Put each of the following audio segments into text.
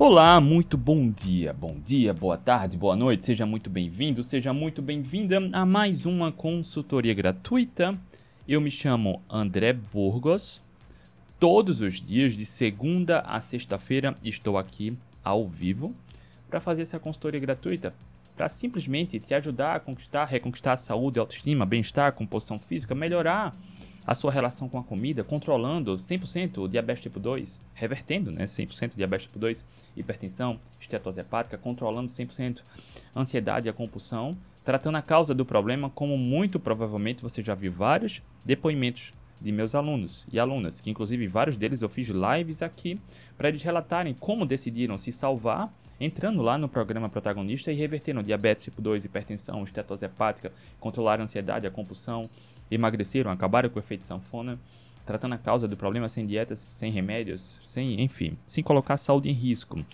Olá, muito bom dia, bom dia, boa tarde, boa noite, seja muito bem-vindo, seja muito bem-vinda a mais uma consultoria gratuita. Eu me chamo André Burgos. Todos os dias, de segunda a sexta-feira, estou aqui ao vivo para fazer essa consultoria gratuita, para simplesmente te ajudar a conquistar, reconquistar a saúde, autoestima, bem-estar, composição física, melhorar a sua relação com a comida, controlando 100% o diabetes tipo 2, revertendo né, 100% diabetes tipo 2, hipertensão, estetose hepática, controlando 100% ansiedade e a compulsão, tratando a causa do problema, como muito provavelmente você já viu vários depoimentos de meus alunos e alunas, que inclusive vários deles eu fiz lives aqui para eles relatarem como decidiram se salvar entrando lá no programa protagonista e revertendo diabetes tipo 2, hipertensão, estetose hepática, controlar a ansiedade, a compulsão, emagreceram, acabaram com o efeito sanfona, tratando a causa do problema sem dietas, sem remédios, sem, enfim, sem colocar a saúde em risco.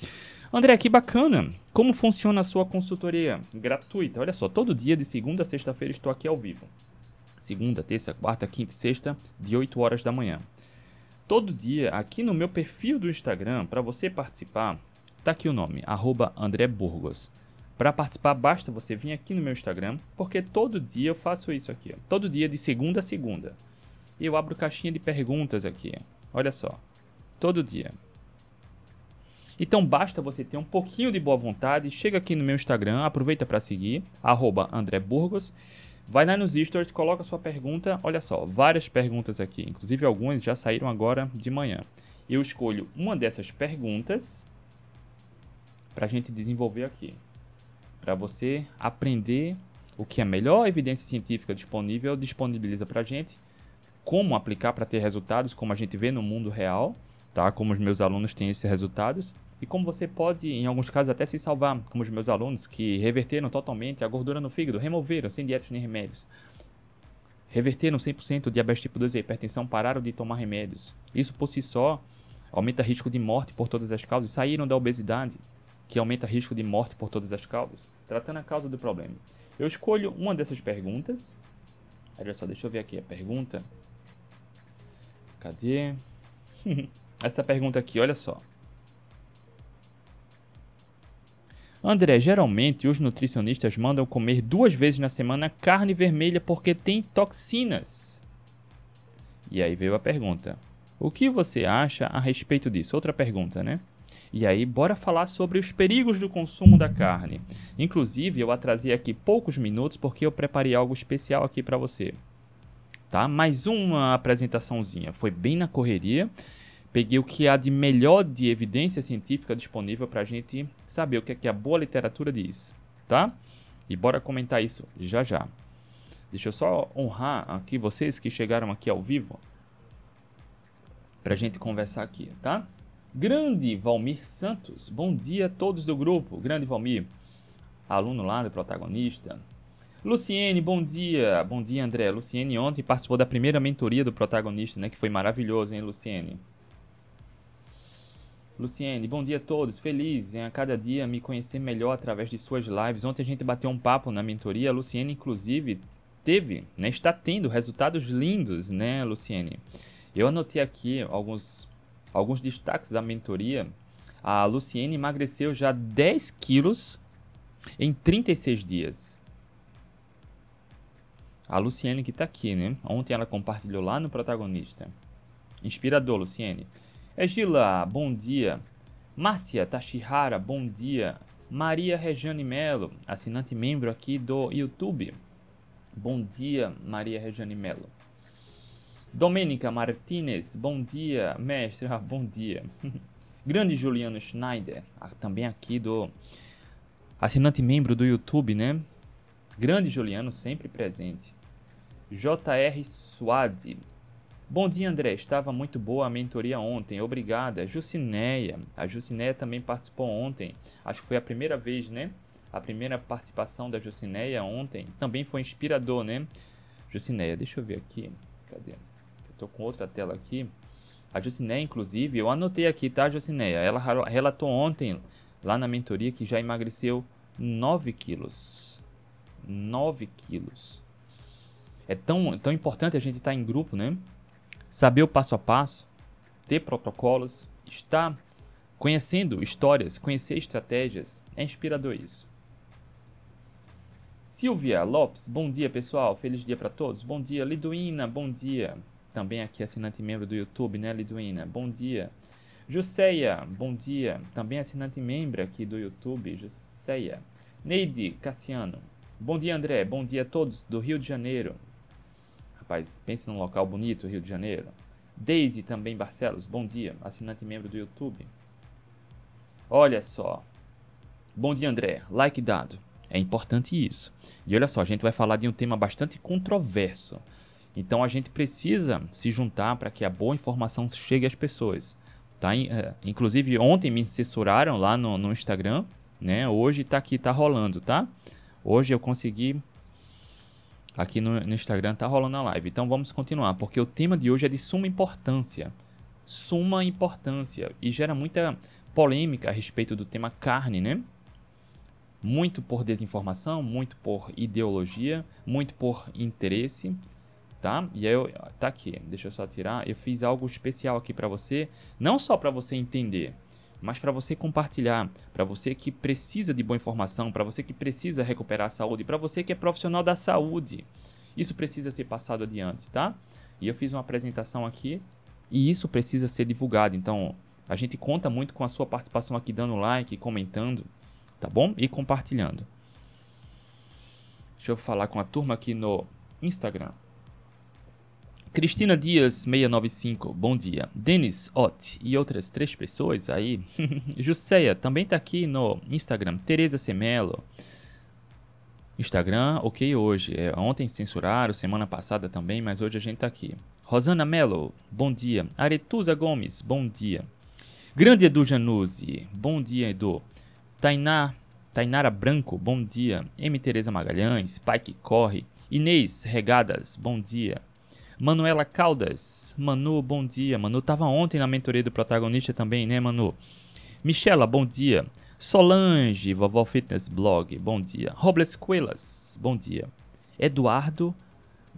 André, que bacana! Como funciona a sua consultoria gratuita? Olha só, todo dia de segunda a sexta-feira estou aqui ao vivo. Segunda, terça, quarta, quinta e sexta, de 8 horas da manhã. Todo dia, aqui no meu perfil do Instagram, para você participar, tá aqui o nome, arroba André Burgos. Para participar, basta você vir aqui no meu Instagram, porque todo dia eu faço isso aqui. Ó. Todo dia, de segunda a segunda. Eu abro caixinha de perguntas aqui. Olha só. Todo dia. Então basta você ter um pouquinho de boa vontade, chega aqui no meu Instagram, aproveita para seguir, arroba André Burgos, vai lá nos stories, coloca sua pergunta, olha só, várias perguntas aqui, inclusive algumas já saíram agora de manhã. Eu escolho uma dessas perguntas para a gente desenvolver aqui para você aprender o que a melhor evidência científica disponível disponibiliza para a gente, como aplicar para ter resultados, como a gente vê no mundo real, tá? Como os meus alunos têm esses resultados e como você pode, em alguns casos, até se salvar, como os meus alunos que reverteram totalmente a gordura no fígado, removeram sem dietas nem remédios. Reverteram 100% o diabetes tipo 2 e hipertensão, pararam de tomar remédios. Isso por si só aumenta risco de morte por todas as causas, saíram da obesidade, que aumenta risco de morte por todas as causas, tratando a causa do problema. Eu escolho uma dessas perguntas. Olha só, deixa eu ver aqui a pergunta. Cadê? Essa pergunta aqui, olha só. André, geralmente os nutricionistas mandam comer duas vezes na semana carne vermelha porque tem toxinas. E aí veio a pergunta: O que você acha a respeito disso? Outra pergunta, né? E aí, bora falar sobre os perigos do consumo da carne. Inclusive, eu atrasei aqui poucos minutos porque eu preparei algo especial aqui para você. Tá? Mais uma apresentaçãozinha. Foi bem na correria. Peguei o que há de melhor de evidência científica disponível para a gente saber o que é que a boa literatura diz, tá? E bora comentar isso já já. Deixa eu só honrar aqui vocês que chegaram aqui ao vivo para a gente conversar aqui, tá? Grande Valmir Santos, bom dia a todos do grupo. Grande Valmir, aluno lá do protagonista. Luciene, bom dia. Bom dia, André. Luciene ontem participou da primeira mentoria do protagonista, né? Que foi maravilhoso, hein, Luciene? Luciene, bom dia a todos. Feliz em a cada dia me conhecer melhor através de suas lives. Ontem a gente bateu um papo na mentoria. A Luciene, inclusive, teve, né? Está tendo resultados lindos, né, Luciene? Eu anotei aqui alguns alguns destaques da mentoria. A Luciene emagreceu já 10 quilos em 36 dias. A Luciene que está aqui, né? Ontem ela compartilhou lá no protagonista. Inspirador, Luciene. Egila, bom dia. Márcia Tashihara, bom dia. Maria Regiane Melo, assinante membro aqui do YouTube. Bom dia, Maria Regiane Melo. Domênica Martinez, bom dia, mestre, ah, bom dia. Grande Juliano Schneider, ah, também aqui do assinante membro do YouTube, né? Grande Juliano, sempre presente. JR Suade. Bom dia, André. Estava muito boa a mentoria ontem. Obrigada. Jucineia. A Jucineia também participou ontem. Acho que foi a primeira vez, né? A primeira participação da Jucineia ontem. Também foi inspirador, né? Jucineia, deixa eu ver aqui. Cadê? Estou com outra tela aqui. A Jucineia, inclusive, eu anotei aqui, tá, Jucineia? Ela relatou ontem, lá na mentoria, que já emagreceu 9 quilos. 9 quilos. É tão, tão importante a gente estar tá em grupo, né? Saber o passo a passo, ter protocolos, estar conhecendo histórias, conhecer estratégias. É inspirador isso. Silvia Lopes, bom dia pessoal, feliz dia para todos. Bom dia, Liduína, bom dia. Também aqui assinante membro do YouTube, né, Liduína? Bom dia. Jusceia, bom dia. Também assinante membro aqui do YouTube, Jusceia. Neide Cassiano, bom dia André, bom dia a todos do Rio de Janeiro. Rapaz, pense num local bonito, Rio de Janeiro. Daisy também Barcelos, bom dia, assinante membro do YouTube. Olha só. Bom dia, André. Like dado. É importante isso. E olha só, a gente vai falar de um tema bastante controverso. Então a gente precisa se juntar para que a boa informação chegue às pessoas. Tá? É, inclusive, ontem me censuraram lá no, no Instagram. Né? Hoje está aqui, está rolando, tá? Hoje eu consegui aqui no, no, Instagram tá rolando a live. Então vamos continuar, porque o tema de hoje é de suma importância. Suma importância e gera muita polêmica a respeito do tema carne, né? Muito por desinformação, muito por ideologia, muito por interesse, tá? E aí eu tá aqui, deixa eu só tirar. Eu fiz algo especial aqui para você, não só para você entender, mas para você compartilhar, para você que precisa de boa informação, para você que precisa recuperar a saúde, para você que é profissional da saúde. Isso precisa ser passado adiante, tá? E eu fiz uma apresentação aqui e isso precisa ser divulgado. Então, a gente conta muito com a sua participação aqui, dando like, comentando, tá bom? E compartilhando. Deixa eu falar com a turma aqui no Instagram. Cristina Dias 695, bom dia. Denis Ott e outras três pessoas aí. Jusceia também tá aqui no Instagram. Tereza Semelo. Instagram, ok hoje. É, ontem censuraram, semana passada também, mas hoje a gente tá aqui. Rosana Melo, bom dia. Aretusa Gomes, bom dia. Grande Edu Januzzi, bom dia Edu. Tainá, Tainara Branco, bom dia. M. Tereza Magalhães, Pai que Corre. Inês Regadas, bom dia. Manuela Caldas. Manu, bom dia. Manu tava ontem na mentoria do protagonista também, né, Manu? Michela, bom dia. Solange, Vovó Fitness Blog, bom dia. Robles Coelas, bom dia. Eduardo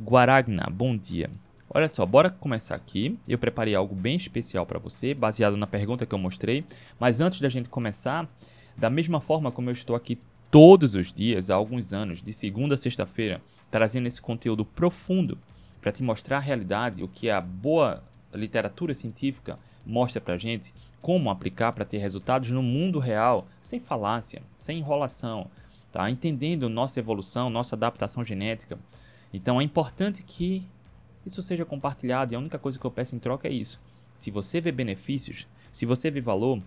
Guaragna, bom dia. Olha só, bora começar aqui. Eu preparei algo bem especial para você, baseado na pergunta que eu mostrei. Mas antes da gente começar, da mesma forma como eu estou aqui todos os dias há alguns anos, de segunda a sexta-feira, trazendo esse conteúdo profundo para te mostrar a realidade, o que a boa literatura científica mostra para gente, como aplicar para ter resultados no mundo real, sem falácia, sem enrolação, tá? Entendendo nossa evolução, nossa adaptação genética. Então é importante que isso seja compartilhado e a única coisa que eu peço em troca é isso. Se você vê benefícios, se você vê valor,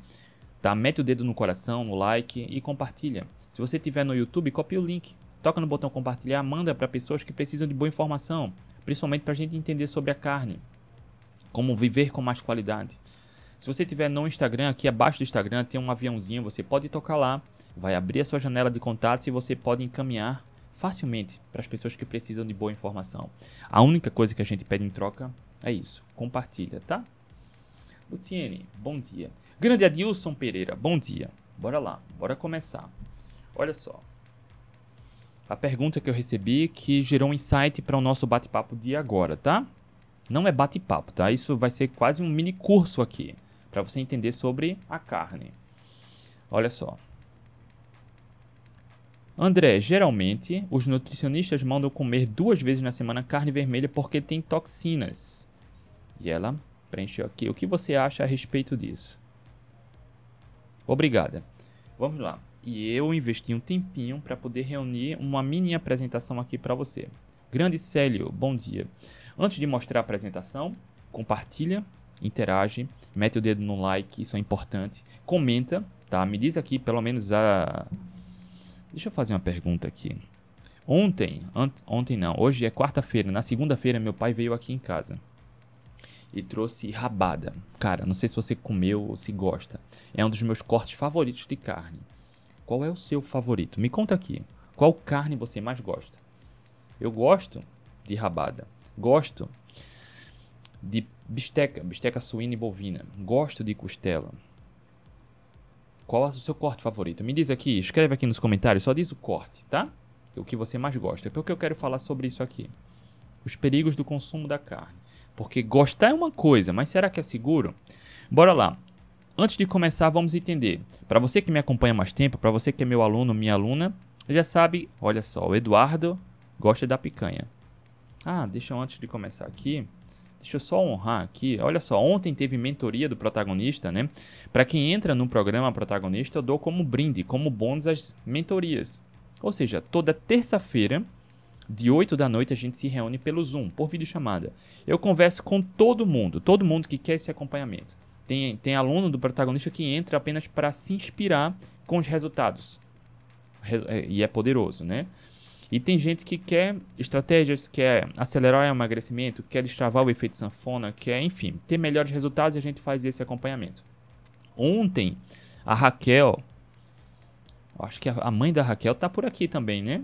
tá? Mete o dedo no coração, no like e compartilha. Se você estiver no YouTube, copia o link, toca no botão compartilhar, manda para pessoas que precisam de boa informação principalmente para a gente entender sobre a carne, como viver com mais qualidade. Se você tiver no Instagram, aqui abaixo do Instagram tem um aviãozinho, você pode tocar lá, vai abrir a sua janela de contatos e você pode encaminhar facilmente para as pessoas que precisam de boa informação. A única coisa que a gente pede em troca é isso, compartilha, tá? Luciene, bom dia. Grande Adilson Pereira, bom dia. Bora lá, bora começar. Olha só a pergunta que eu recebi que gerou um insight para o nosso bate-papo de agora, tá? Não é bate-papo, tá? Isso vai ser quase um mini curso aqui para você entender sobre a carne. Olha só. André, geralmente os nutricionistas mandam comer duas vezes na semana carne vermelha porque tem toxinas. E ela preencheu aqui. O que você acha a respeito disso? Obrigada. Vamos lá e eu investi um tempinho para poder reunir uma mini apresentação aqui para você. Grande Célio, bom dia. Antes de mostrar a apresentação, compartilha, interage, mete o dedo no like, isso é importante. Comenta, tá? Me diz aqui pelo menos a Deixa eu fazer uma pergunta aqui. Ontem, ontem não, hoje é quarta-feira, na segunda-feira meu pai veio aqui em casa e trouxe rabada. Cara, não sei se você comeu ou se gosta. É um dos meus cortes favoritos de carne. Qual é o seu favorito? Me conta aqui. Qual carne você mais gosta? Eu gosto de rabada. Gosto de bisteca, bisteca suína e bovina. Gosto de costela. Qual é o seu corte favorito? Me diz aqui, escreve aqui nos comentários, só diz o corte, tá? O que você mais gosta. Porque eu quero falar sobre isso aqui. Os perigos do consumo da carne. Porque gostar é uma coisa, mas será que é seguro? Bora lá. Antes de começar, vamos entender. Para você que me acompanha mais tempo, para você que é meu aluno, minha aluna, já sabe, olha só, o Eduardo gosta da picanha. Ah, deixa eu antes de começar aqui, deixa eu só honrar aqui. Olha só, ontem teve mentoria do protagonista, né? Para quem entra no programa protagonista, eu dou como brinde, como bônus as mentorias. Ou seja, toda terça-feira, de 8 da noite, a gente se reúne pelo Zoom, por videochamada. Eu converso com todo mundo, todo mundo que quer esse acompanhamento. Tem, tem aluno do protagonista que entra apenas para se inspirar com os resultados. É, e é poderoso, né? E tem gente que quer estratégias, quer acelerar o emagrecimento, quer destravar o efeito sanfona, quer, enfim, ter melhores resultados e a gente faz esse acompanhamento. Ontem, a Raquel, acho que a mãe da Raquel tá por aqui também, né?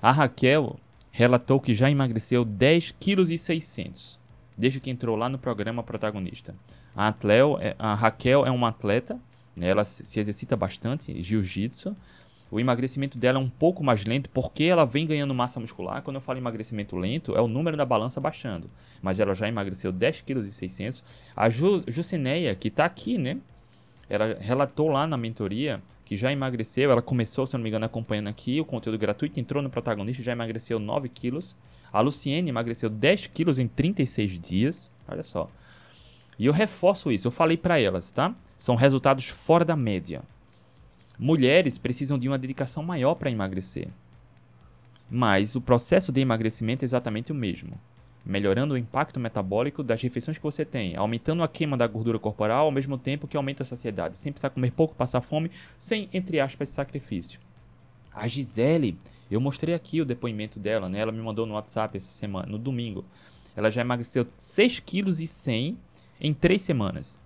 A Raquel relatou que já emagreceu 10,6 kg desde que entrou lá no programa protagonista. A, Atleo, é, a Raquel é uma atleta, né, ela se exercita bastante, jiu-jitsu. O emagrecimento dela é um pouco mais lento porque ela vem ganhando massa muscular. Quando eu falo emagrecimento lento, é o número da balança baixando. Mas ela já emagreceu 10,6 kg. A Ju, Jucineia, que está aqui, né? Ela relatou lá na mentoria que já emagreceu. Ela começou, se não me engano, acompanhando aqui o conteúdo gratuito, entrou no protagonista já emagreceu 9 quilos. A Luciene emagreceu 10 quilos em 36 dias. Olha só. E eu reforço isso, eu falei para elas, tá? São resultados fora da média. Mulheres precisam de uma dedicação maior para emagrecer. Mas o processo de emagrecimento é exatamente o mesmo. Melhorando o impacto metabólico das refeições que você tem, aumentando a queima da gordura corporal ao mesmo tempo que aumenta a saciedade, sem precisar comer pouco, passar fome, sem, entre aspas, sacrifício. A Gisele, eu mostrei aqui o depoimento dela, né? Ela me mandou no WhatsApp essa semana, no domingo. Ela já emagreceu 6,1 kg em 3 semanas.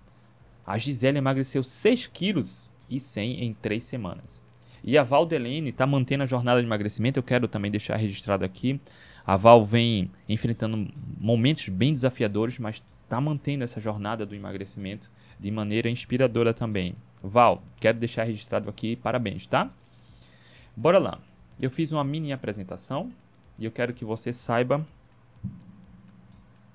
A Gisele emagreceu 6 quilos e 100 em 3 semanas. E a Valdelene está mantendo a jornada de emagrecimento, eu quero também deixar registrado aqui. A Val vem enfrentando momentos bem desafiadores, mas está mantendo essa jornada do emagrecimento de maneira inspiradora também. Val, quero deixar registrado aqui, parabéns, tá? Bora lá. Eu fiz uma mini apresentação e eu quero que você saiba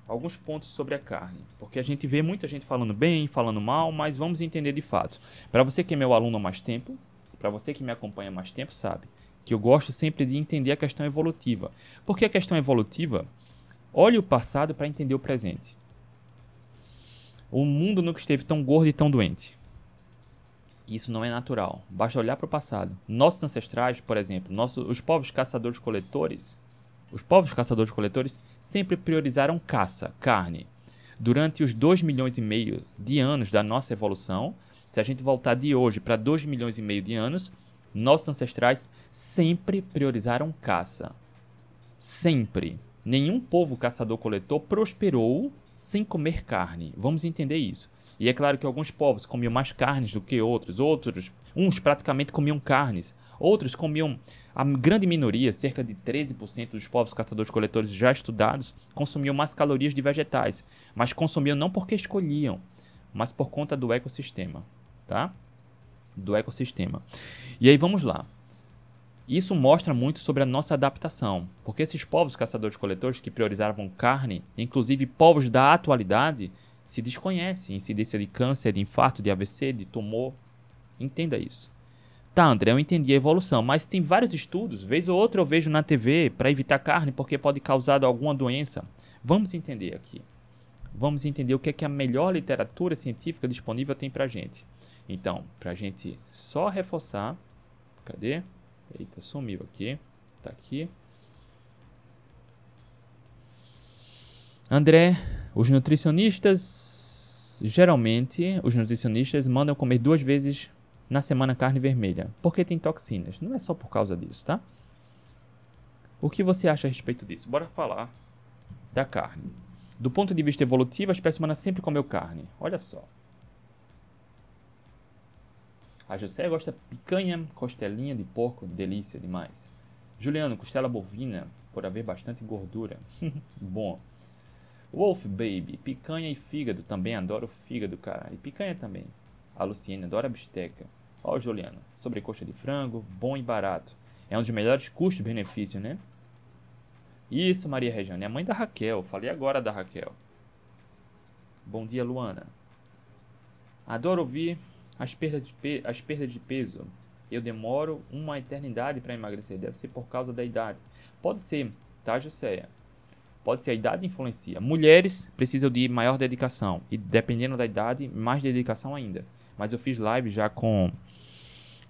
alguns pontos sobre a carne, porque a gente vê muita gente falando bem, falando mal, mas vamos entender de fato. Para você que é meu aluno há mais tempo, para você que me acompanha há mais tempo, sabe que eu gosto sempre de entender a questão evolutiva. Porque a questão evolutiva, olhe o passado para entender o presente. O mundo nunca esteve tão gordo e tão doente. Isso não é natural. Basta olhar para o passado. Nossos ancestrais, por exemplo, nossos, os povos caçadores-coletores, os povos caçadores-coletores sempre priorizaram caça, carne. Durante os 2 milhões e meio de anos da nossa evolução, se a gente voltar de hoje para 2 milhões e meio de anos, nossos ancestrais sempre priorizaram caça. Sempre. Nenhum povo caçador-coletor prosperou sem comer carne. Vamos entender isso. E é claro que alguns povos comiam mais carnes do que outros, outros, uns praticamente comiam carnes, outros comiam a grande minoria, cerca de 13% dos povos caçadores-coletores já estudados, consumiam mais calorias de vegetais, mas consumiam não porque escolhiam, mas por conta do ecossistema, tá? Do ecossistema. E aí vamos lá. Isso mostra muito sobre a nossa adaptação, porque esses povos caçadores-coletores que priorizavam carne, inclusive povos da atualidade, se desconhecem incidência de câncer, de infarto, de AVC, de tumor. Entenda isso. Tá, André, eu entendi a evolução, mas tem vários estudos, vez ou outra eu vejo na TV para evitar carne porque pode causar alguma doença. Vamos entender aqui. Vamos entender o que é que a melhor literatura científica disponível tem pra gente. Então, pra gente só reforçar, cadê? Eita, sumiu aqui. Tá aqui. André, os nutricionistas geralmente, os nutricionistas mandam comer duas vezes na semana carne vermelha, porque tem toxinas. Não é só por causa disso, tá? O que você acha a respeito disso? Bora falar da carne. Do ponto de vista evolutivo, a espécie humana sempre comeu carne. Olha só. A José gosta de picanha, costelinha de porco, delícia demais. Juliano, costela bovina, por haver bastante gordura. Bom. Wolf Baby, picanha e fígado, também adoro fígado, cara. E picanha também. A Luciene adora bisteca. Ó, Juliano, sobrecoxa de frango, bom e barato. É um dos melhores custos-benefício, né? Isso, Maria Regiane, é mãe da Raquel. Falei agora da Raquel. Bom dia, Luana. Adoro ouvir as perdas de, as perdas de peso. Eu demoro uma eternidade para emagrecer. Deve ser por causa da idade. Pode ser, tá, Jusceia? Pode ser a idade influencia. Mulheres precisam de maior dedicação. E dependendo da idade, mais dedicação ainda. Mas eu fiz live já com,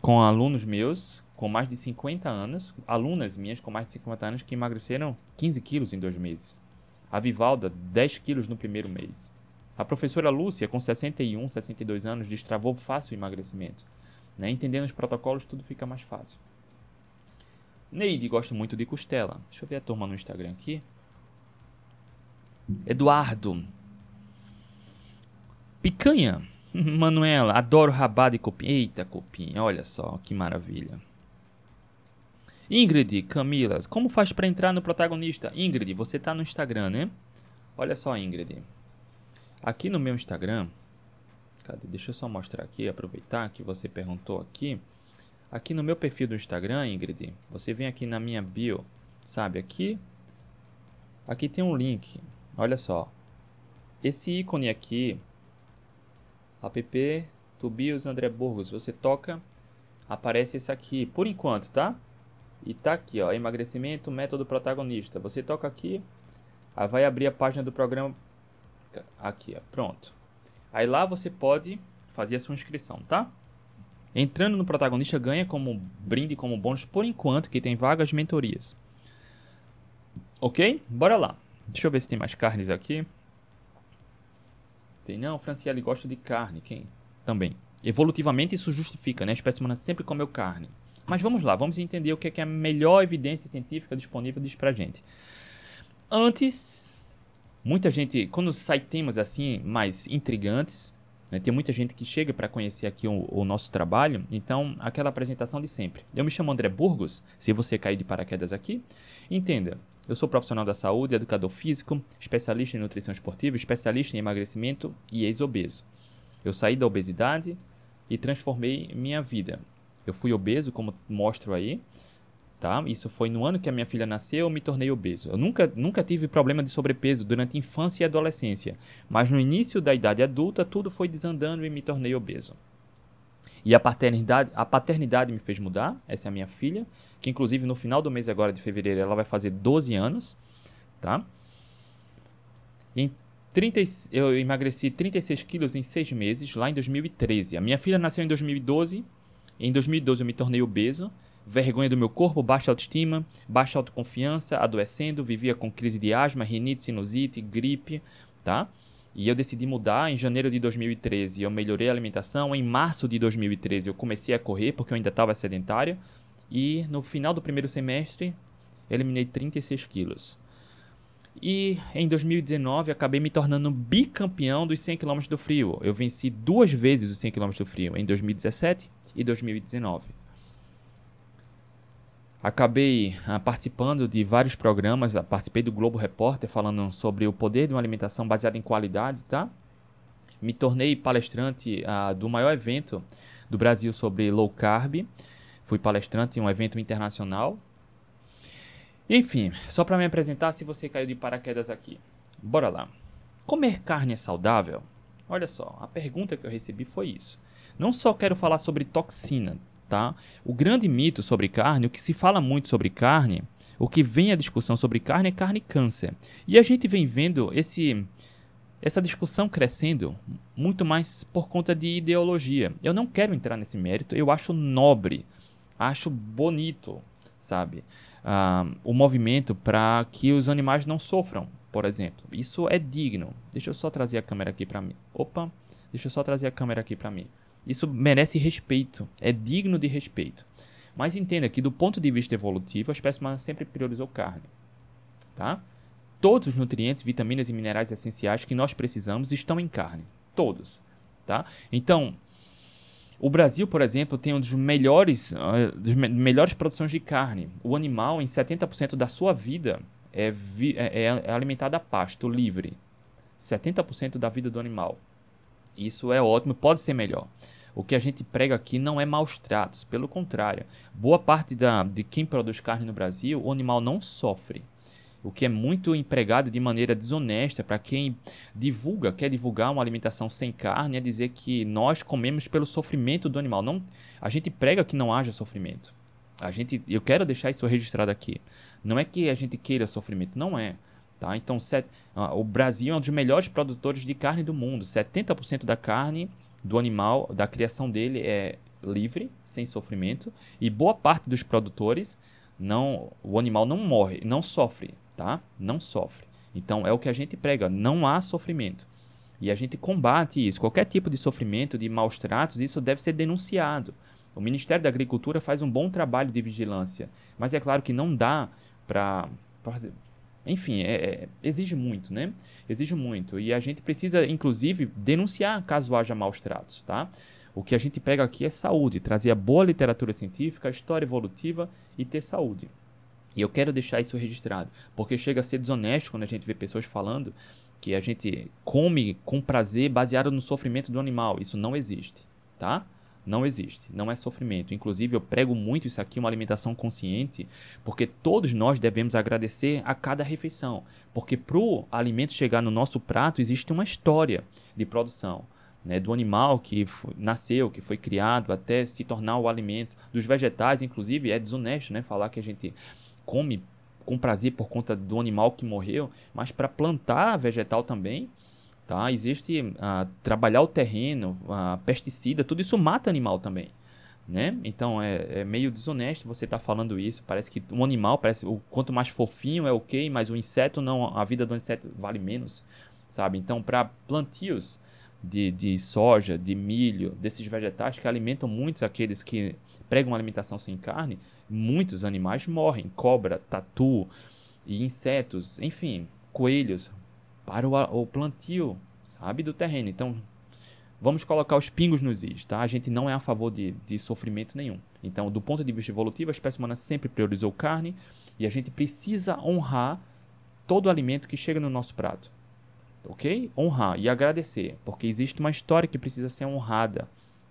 com alunos meus com mais de 50 anos, alunas minhas com mais de 50 anos que emagreceram 15 quilos em dois meses. A Vivalda, 10 quilos no primeiro mês. A professora Lúcia, com 61, 62 anos, destravou fácil o emagrecimento. Né? Entendendo os protocolos, tudo fica mais fácil. Neide gosta muito de costela. Deixa eu ver a turma no Instagram aqui. Eduardo. Picanha. Manuela, adoro rabada de cupim. Eita, cupim, olha só que maravilha. Ingrid, Camila, como faz para entrar no protagonista? Ingrid, você tá no Instagram, né? Olha só, Ingrid. Aqui no meu Instagram, cadê? Deixa eu só mostrar aqui, aproveitar que você perguntou aqui. Aqui no meu perfil do Instagram, Ingrid, você vem aqui na minha bio, sabe? Aqui, aqui tem um link. Olha só. Esse ícone aqui, app Tubios André Burgos, você toca, aparece esse aqui, por enquanto, tá? E tá aqui, ó, emagrecimento, método protagonista. Você toca aqui, aí vai abrir a página do programa aqui, ó, pronto. Aí lá você pode fazer a sua inscrição, tá? Entrando no protagonista ganha como brinde, como bônus por enquanto, que tem vagas mentorias. Ok? Bora lá. Deixa eu ver se tem mais carnes aqui. Tem não, Franciele gosta de carne, quem? Também. Evolutivamente isso justifica, né? A espécie humana sempre comeu carne. Mas vamos lá, vamos entender o que é, que é a melhor evidência científica disponível diz pra gente. Antes, muita gente, quando sai temas assim mais intrigantes, né, tem muita gente que chega para conhecer aqui o, o, nosso trabalho, então aquela apresentação de sempre. Eu me chamo André Burgos, se você cair de paraquedas aqui, entenda. Eu sou profissional da saúde, educador físico, especialista em nutrição esportiva, especialista em emagrecimento e ex-obeso. Eu saí da obesidade e transformei minha vida. Eu fui obeso, como mostro aí, tá? Isso foi no ano que a minha filha nasceu, eu me tornei obeso. Eu nunca, nunca tive problema de sobrepeso durante infância e adolescência, mas no início da idade adulta tudo foi desandando e me tornei obeso. E a paternidade, a paternidade me fez mudar. Essa é a minha filha, que inclusive no final do mês agora de fevereiro ela vai fazer 12 anos, tá? Em 30, eu emagreci 36 quilos em 6 meses, lá em 2013. A minha filha nasceu em 2012 em 2012 eu me tornei obeso, vergonha do meu corpo, baixa autoestima, baixa autoconfiança, adoecendo, vivia com crise de asma, rinite, sinusite, gripe, tá? E eu decidi mudar em janeiro de 2013. Eu melhorei a alimentação. Em março de 2013 eu comecei a correr porque eu ainda estava sedentário. E no final do primeiro semestre eliminei 36 quilos. E em 2019 acabei me tornando bicampeão dos 100 km do frio. Eu venci duas vezes os 100 km do frio, em 2017 e 2019. Acabei ah, participando de vários programas, ah, participei do Globo Repórter falando sobre o poder de uma alimentação baseada em qualidade, tá? Me tornei palestrante ah, do maior evento do Brasil sobre low carb. Fui palestrante em um evento internacional. Enfim, só para me apresentar se você caiu de paraquedas aqui. Bora lá. Comer carne é saudável? Olha só, a pergunta que eu recebi foi isso. Não só quero falar sobre toxina, tá? O grande mito sobre carne, o que se fala muito sobre carne, o que vem a discussão sobre carne é carne câncer. E a gente vem vendo esse essa discussão crescendo muito mais por conta de ideologia. Eu não quero entrar nesse mérito, eu acho nobre, acho bonito, sabe? Uh, o movimento para que os animais não sofram, por exemplo. Isso é digno. Deixa eu só trazer a câmera aqui para mim. Opa, deixa eu só trazer a câmera aqui para mim. Isso merece respeito, é digno de respeito. Mas entenda que do ponto de vista evolutivo, a espécie humana sempre priorizou carne, tá? Todos os nutrientes, vitaminas e minerais essenciais que nós precisamos estão em carne, todos, tá? Então, o Brasil, por exemplo, tem um dos melhores, uh, dos me melhores produções de carne. O animal, em 70% da sua vida, é, é, é alimentado a pasto livre. 70% da vida do animal. Isso é ótimo, pode ser melhor. O que a gente prega aqui não é maus tratos, pelo contrário. Boa parte da, de quem produz carne no Brasil, o animal não sofre. o que é muito empregado de maneira desonesta para quem divulga, quer divulgar uma alimentação sem carne, é dizer que nós comemos pelo sofrimento do animal. Não, a gente prega que não haja sofrimento. A gente, eu quero deixar isso registrado aqui. Não é que a gente queira sofrimento, não é. Tá? Então, set, uh, o Brasil é um dos melhores produtores de carne do mundo. 70% da carne do animal, da criação dele é livre, sem sofrimento, e boa parte dos produtores não, o animal não morre, não sofre, tá? Não sofre. Então é o que a gente prega, não há sofrimento. E a gente combate isso. Qualquer tipo de sofrimento, de maus tratos, isso deve ser denunciado. O Ministério da Agricultura faz um bom trabalho de vigilância, mas é claro que não dá para enfim, é, é, exige muito, né? Exige muito. E a gente precisa, inclusive, denunciar caso haja maus tratos, tá? O que a gente pega aqui é saúde, trazer a boa literatura científica, a história evolutiva e ter saúde. E eu quero deixar isso registrado, porque chega a ser desonesto quando a gente vê pessoas falando que a gente come com prazer baseado no sofrimento do animal. Isso não existe, tá? Não existe, não é sofrimento. Inclusive, eu prego muito isso aqui, uma alimentação consciente, porque todos nós devemos agradecer a cada refeição. Porque para o alimento chegar no nosso prato, existe uma história de produção. Né, do animal que foi, nasceu, que foi criado, até se tornar o alimento. Dos vegetais, inclusive, é desonesto né, falar que a gente come com prazer por conta do animal que morreu, mas para plantar vegetal também, tá? Existe uh, trabalhar o terreno, uh, pesticida, tudo isso mata animal também, né? Então é, é meio desonesto você estar tá falando isso. Parece que um animal, parece o quanto mais fofinho é ok, mas o inseto não, a vida do inseto vale menos, sabe? Então para plantios de, de soja, de milho, desses vegetais que alimentam muitos aqueles que pregam alimentação sem carne, muitos animais morrem. Cobra, tatu e insetos, enfim, coelhos, para o, o plantio, sabe, do terreno. Então, vamos colocar os pingos nos is, tá? A gente não é a favor de, de sofrimento nenhum. Então, do ponto de vista evolutivo, a espécie humana sempre priorizou carne e a gente precisa honrar todo o alimento que chega no nosso prato ok? Honrar e agradecer, porque existe uma história que precisa ser honrada,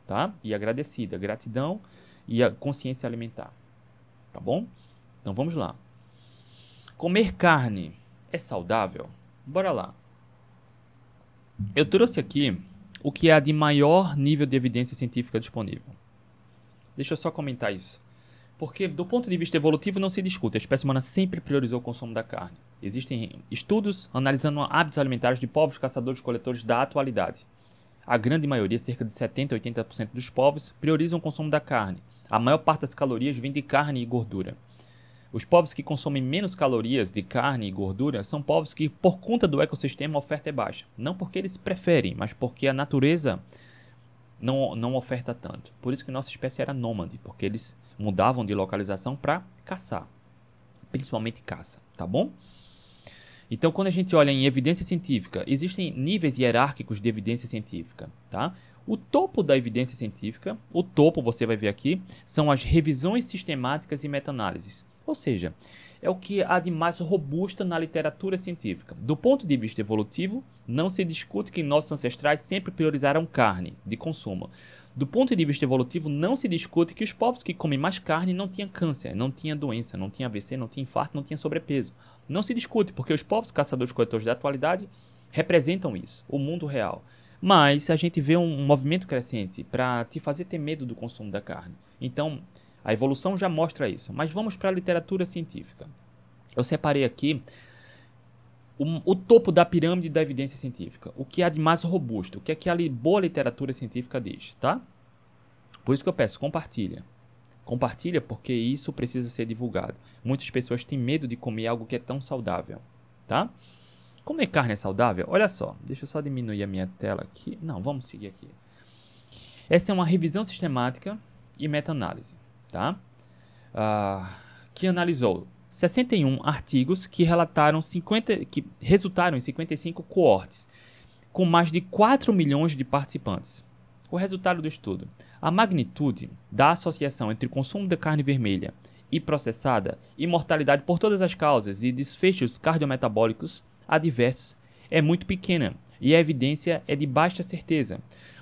tá? E agradecida, gratidão e a consciência alimentar, tá bom? Então vamos lá. Comer carne é saudável? Bora lá. Eu trouxe aqui o que é de maior nível de evidência científica disponível. Deixa eu só comentar isso. Porque, do ponto de vista evolutivo, não se discute. A espécie humana sempre priorizou o consumo da carne. Existem estudos analisando hábitos alimentares de povos caçadores-coletores da atualidade. A grande maioria, cerca de 70 a 80% dos povos, priorizam o consumo da carne. A maior parte das calorias vem de carne e gordura. Os povos que consomem menos calorias de carne e gordura são povos que, por conta do ecossistema, a oferta é baixa. Não porque eles preferem, mas porque a natureza não, não oferta tanto. Por isso que nossa espécie era nômade, porque eles mudavam de localização para caçar, principalmente caça, tá bom? Então, quando a gente olha em evidência científica, existem níveis hierárquicos de evidência científica, tá? O topo da evidência científica, o topo você vai ver aqui, são as revisões sistemáticas e meta-análises. Ou seja, é o que há de mais robusta na literatura científica. Do ponto de vista evolutivo, não se discute que nossos ancestrais sempre priorizaram carne de consumo. Do ponto de vista evolutivo, não se discute que os povos que comem mais carne não tinham câncer, não tinham doença, não tinham AVC, não tinham infarto, não tinham sobrepeso. Não se discute, porque os povos caçadores-coletores da atualidade representam isso, o mundo real. Mas a gente vê um movimento crescente para te fazer ter medo do consumo da carne. Então, a evolução já mostra isso. Mas vamos para a literatura científica. Eu separei aqui o, o, topo da pirâmide da evidência científica. O que há de mais robusto, o que é que a boa literatura científica diz, tá? Por isso que eu peço, compartilha. Compartilha porque isso precisa ser divulgado. Muitas pessoas têm medo de comer algo que é tão saudável, tá? Comer carne é saudável? Olha só, deixa eu só diminuir a minha tela aqui. Não, vamos seguir aqui. Essa é uma revisão sistemática e meta-análise, tá? Uh, que analisou 61 artigos que relataram 50, que resultaram em 55 coortes, com mais de 4 milhões de participantes. O resultado do estudo: a magnitude da associação entre o consumo de carne vermelha e processada e mortalidade por todas as causas e desfechos cardiometabólicos adversos é muito pequena e a evidência é de baixa certeza.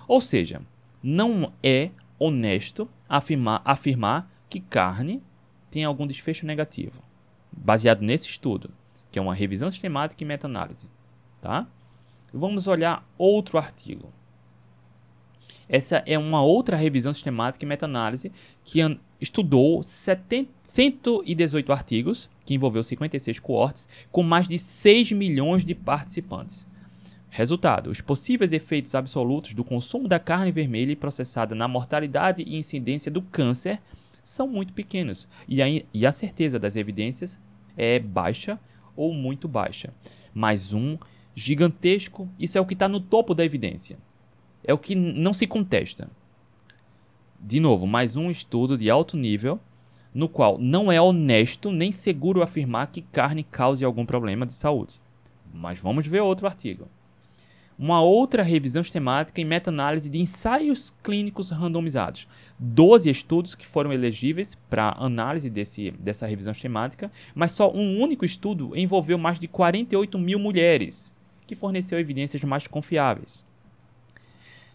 Ou seja, não é honesto afirmar, afirmar que carne tem algum desfecho negativo baseado nesse estudo, que é uma revisão sistemática e meta-análise. Tá? Vamos olhar outro artigo. Essa é uma outra revisão sistemática e meta-análise que estudou 70, 118 artigos, que envolveu 56 coortes, com mais de 6 milhões de participantes. Resultado: os possíveis efeitos absolutos do consumo da carne vermelha processada na mortalidade e incidência do câncer são muito pequenos, e a, e a certeza das evidências é baixa ou muito baixa. Mais um gigantesco, isso é o que está no topo da evidência. É o que não se contesta. De novo, mais um estudo de alto nível no qual não é honesto nem seguro afirmar que carne cause algum problema de saúde. Mas vamos ver outro artigo. Uma outra revisão sistemática e meta-análise de ensaios clínicos randomizados. 12 estudos que foram elegíveis para análise desse, dessa revisão sistemática, mas só um único estudo envolveu mais de 48 mil mulheres, que forneceu evidências mais confiáveis.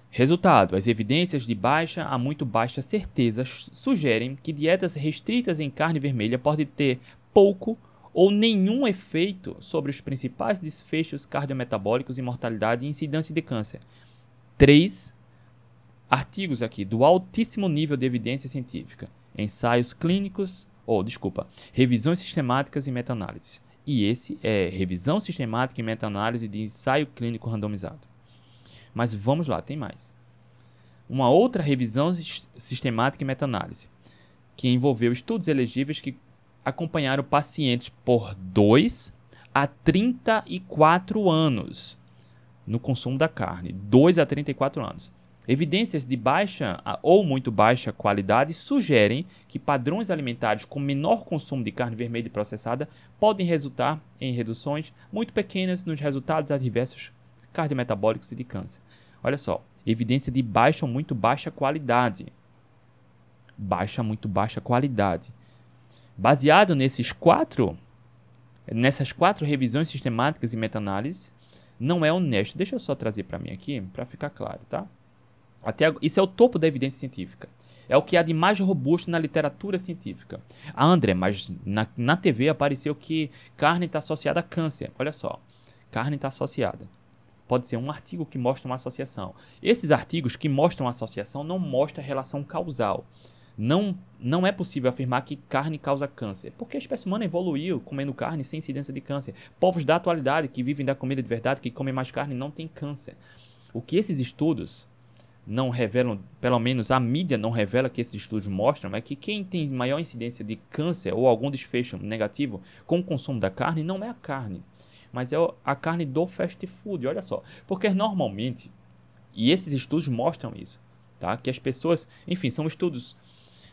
Resultado: as evidências de baixa a muito baixa certeza sugerem que dietas restritas em carne vermelha podem ter pouco ou nenhum efeito sobre os principais desfechos cardiometabólicos e mortalidade e incidência de câncer. Três artigos aqui do altíssimo nível de evidência científica, ensaios clínicos, ou desculpa, revisões sistemáticas e meta-análise. E esse é revisão sistemática e meta-análise de ensaio clínico randomizado. Mas vamos lá, tem mais. Uma outra revisão sistemática e meta-análise, que envolveu estudos elegíveis que acompanharam pacientes por 2 a 34 anos no consumo da carne. 2 a 34 anos. Evidências de baixa ou muito baixa qualidade sugerem que padrões alimentares com menor consumo de carne vermelha processada podem resultar em reduções muito pequenas nos resultados adversos cardiometabólicos e de câncer. Olha só, evidência de baixa ou muito baixa qualidade. Baixa, muito baixa qualidade. Baseado nesses quatro, nessas quatro revisões sistemáticas e meta-análise, não é honesto. Deixa eu só trazer para mim aqui, para ficar claro, tá? Até, isso é o topo da evidência científica. É o que há de mais robusto na literatura científica. Ah, André, mas na, na TV apareceu que carne está associada a câncer. Olha só, carne está associada. Pode ser um artigo que mostra uma associação. Esses artigos que mostram associação não mostram relação causal. Não, não é possível afirmar que carne causa câncer, porque a espécie humana evoluiu comendo carne sem incidência de câncer. Povos da atualidade que vivem da comida de verdade, que comem mais carne, não têm câncer. O que esses estudos não revelam, pelo menos a mídia não revela que esses estudos mostram, é que quem tem maior incidência de câncer ou algum desfecho negativo com o consumo da carne não é a carne, mas é a carne do fast food, olha só. Porque normalmente, e esses estudos mostram isso, tá? Que as pessoas, enfim, são estudos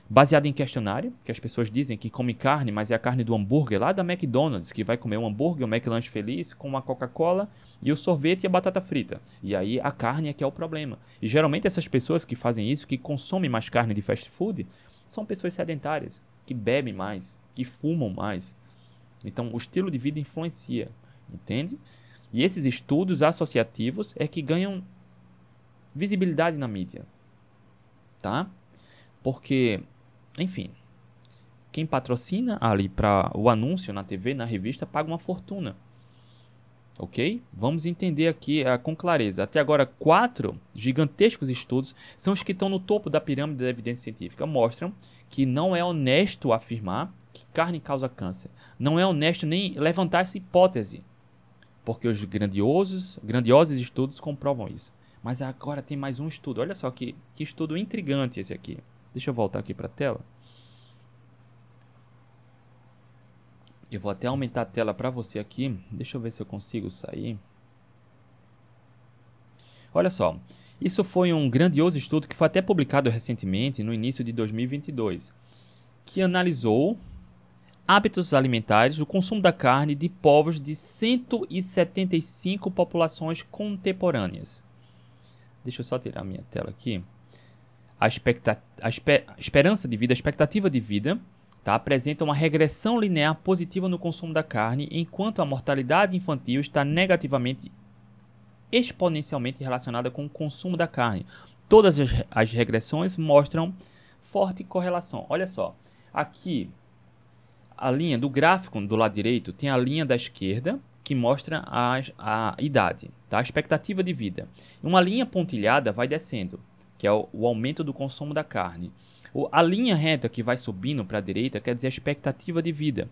baseados em questionário, que as pessoas dizem que comem carne, mas é a carne do hambúrguer lá da McDonald's, que vai comer um hambúrguer, um McLanche feliz com uma Coca-Cola e o sorvete e a batata frita. E aí a carne é que é o problema. E geralmente essas pessoas que fazem isso, que consomem mais carne de fast food, são pessoas sedentárias, que bebem mais, que fumam mais. Então o estilo de vida influencia entende? E esses estudos associativos é que ganham visibilidade na mídia, tá? Porque, enfim, quem patrocina ali para o anúncio na TV, na revista, paga uma fortuna. Ok? Vamos entender aqui uh, com clareza. Até agora, quatro gigantescos estudos são os que estão no topo da pirâmide da evidência científica. Mostram que não é honesto afirmar que carne causa câncer. Não é honesto nem levantar essa hipótese porque os grandiosos, grandiosos estudos comprovam isso. Mas agora tem mais um estudo. Olha só que, que estudo intrigante esse aqui. Deixa eu voltar aqui para a tela. Eu vou até aumentar a tela para você aqui. Deixa eu ver se eu consigo sair. Olha só, isso foi um grandioso estudo que foi até publicado recentemente, no início de 2022, que analisou hábitos alimentares, o consumo da carne de povos de 175 populações contemporâneas. Deixa eu só tirar minha tela aqui. A, expecta a, esper esperança de vida, a expectativa de vida, tá, apresenta uma regressão linear positiva no consumo da carne, enquanto a mortalidade infantil está negativamente exponencialmente relacionada com o consumo da carne. Todas as, as regressões mostram forte correlação. Olha só, aqui a linha do gráfico do lado direito tem a linha da esquerda que mostra a, a idade, tá? a expectativa de vida. Uma linha pontilhada vai descendo, que é o, o aumento do consumo da carne. O, a linha reta que vai subindo para a direita quer dizer a expectativa de vida.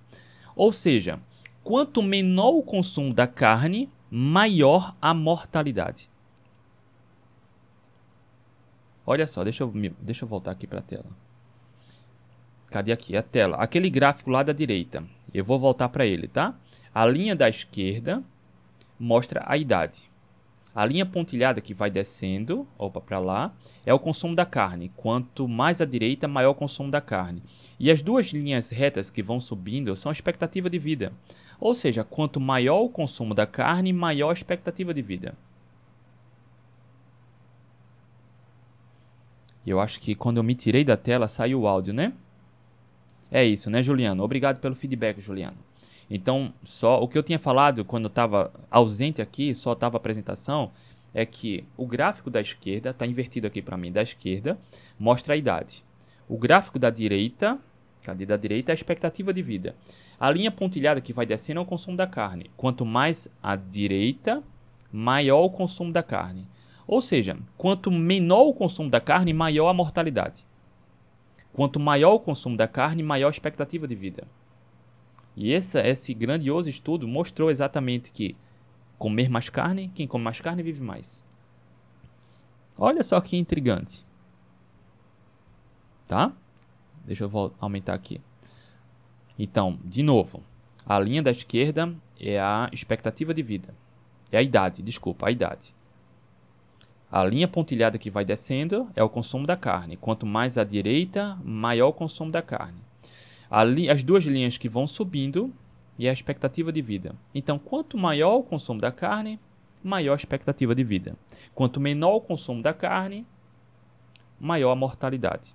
Ou seja, quanto menor o consumo da carne, maior a mortalidade. Olha só, deixa eu, deixa eu voltar aqui para a tela. Cadê aqui a tela? Aquele gráfico lá da direita. Eu vou voltar para ele, tá? A linha da esquerda mostra a idade. A linha pontilhada que vai descendo, opa, para lá, é o consumo da carne. Quanto mais à direita, maior o consumo da carne. E as duas linhas retas que vão subindo são a expectativa de vida. Ou seja, quanto maior o consumo da carne, maior a expectativa de vida. Eu acho que quando eu me tirei da tela, saiu o áudio, né? É isso, né, Juliano? Obrigado pelo feedback, Juliano. Então, só o que eu tinha falado quando eu estava ausente aqui, só estava a apresentação, é que o gráfico da esquerda, está invertido aqui para mim, da esquerda, mostra a idade. O gráfico da direita, cadê da direita, é a expectativa de vida. A linha pontilhada que vai descendo é o consumo da carne. Quanto mais à direita, maior o consumo da carne. Ou seja, quanto menor o consumo da carne, maior a mortalidade. Quanto maior o consumo da carne, maior a expectativa de vida. E esse, esse grandioso estudo mostrou exatamente que comer mais carne, quem come mais carne vive mais. Olha só que intrigante. Tá? Deixa eu aumentar aqui. Então, de novo, a linha da esquerda é a expectativa de vida. É a idade, desculpa, a idade. A linha pontilhada que vai descendo é o consumo da carne. Quanto mais à direita, maior o consumo da carne. As duas linhas que vão subindo e a expectativa de vida. Então, quanto maior o consumo da carne, maior a expectativa de vida. Quanto menor o consumo da carne, maior a mortalidade.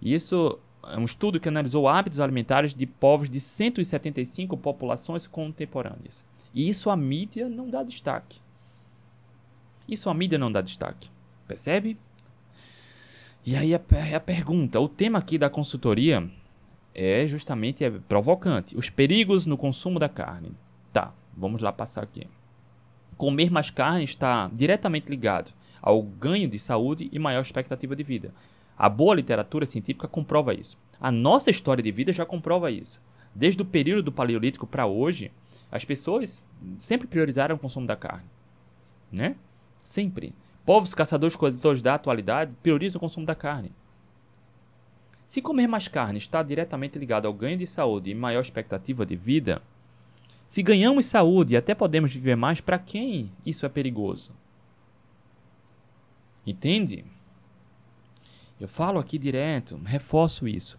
Isso é um estudo que analisou hábitos alimentares de povos de 175 populações contemporâneas. E isso a mídia não dá destaque. Isso a mídia não dá destaque. Percebe? E aí a, a pergunta, o tema aqui da consultoria é justamente é provocante. Os perigos no consumo da carne. Tá, vamos lá passar aqui. Comer mais carne está diretamente ligado ao ganho de saúde e maior expectativa de vida. A boa literatura científica comprova isso. A nossa história de vida já comprova isso. Desde o período do Paleolítico para hoje, as pessoas sempre priorizaram o consumo da carne, né? Sempre. Povos caçadores-coletores da atualidade priorizam o consumo da carne. Se comer mais carne está diretamente ligado ao ganho de saúde e maior expectativa de vida, se ganhamos saúde e até podemos viver mais, para quem isso é perigoso? Entende? Eu falo aqui direto, reforço isso.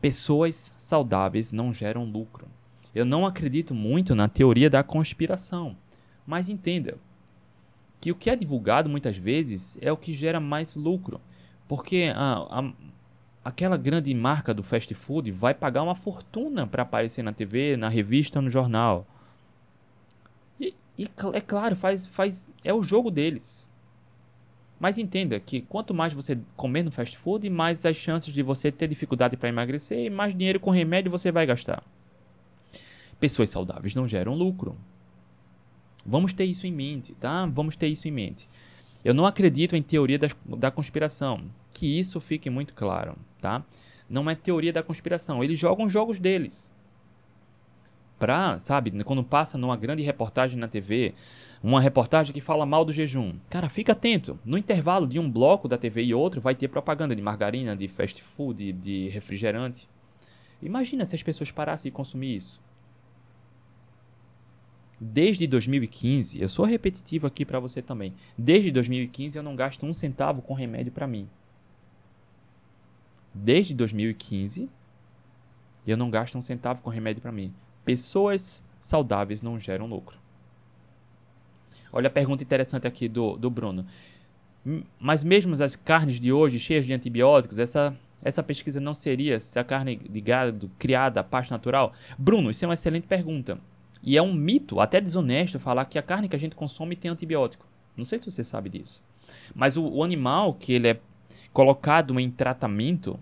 Pessoas saudáveis não geram lucro. Eu não acredito muito na teoria da conspiração, mas entenda que o que é divulgado muitas vezes é o que gera mais lucro, porque a, a, aquela grande marca do fast food vai pagar uma fortuna para aparecer na TV, na revista, no jornal. E, e é claro, faz, faz, é o jogo deles. Mas entenda que quanto mais você comer no fast food, mais as chances de você ter dificuldade para emagrecer e mais dinheiro com remédio você vai gastar. Pessoas saudáveis não geram lucro. Vamos ter isso em mente, tá? Vamos ter isso em mente. Eu não acredito em teoria da, conspiração. Que isso fique muito claro, tá? Não é teoria da conspiração. Eles jogam jogos deles. Pra, sabe, quando passa numa grande reportagem na TV, uma reportagem que fala mal do jejum. Cara, fica atento. No intervalo de um bloco da TV e outro, vai ter propaganda de margarina, de fast food, de refrigerante. Imagina se as pessoas parassem de consumir isso. Desde 2015, eu sou repetitivo aqui para você também. Desde 2015 eu não gasto um centavo com remédio para mim. Desde 2015 eu não gasto um centavo com remédio para mim. Pessoas saudáveis não geram lucro. Olha a pergunta interessante aqui do, do Bruno. Mas mesmo as carnes de hoje cheias de antibióticos, essa, essa pesquisa não seria se a carne de gado criada a pasto natural? Bruno, isso é uma excelente pergunta. E é um mito, até desonesto, falar que a carne que a gente consome tem antibiótico. Não sei se você sabe disso. Mas o, o animal que ele é colocado em tratamento,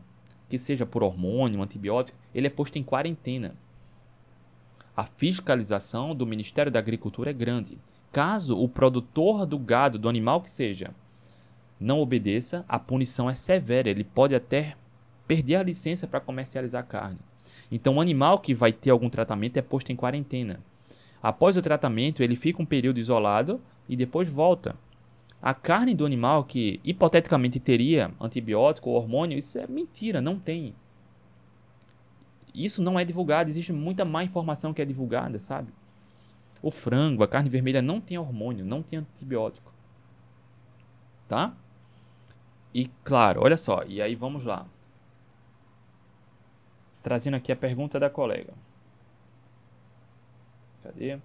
que seja por hormônio, antibiótico, ele é posto em quarentena. A fiscalização do Ministério da Agricultura é grande. Caso o produtor do gado, do animal que seja, não obedeça, a punição é severa. Ele pode até perder a licença para comercializar carne. Então, o animal que vai ter algum tratamento é posto em quarentena. Após o tratamento, ele fica um período isolado e depois volta. A carne do animal que hipoteticamente teria antibiótico ou hormônio, isso é mentira, não tem. Isso não é divulgado, existe muita má informação que é divulgada, sabe? O frango, a carne vermelha não tem hormônio, não tem antibiótico. Tá? E claro, olha só, e aí vamos lá. Trazendo aqui a pergunta da colega. Cadê?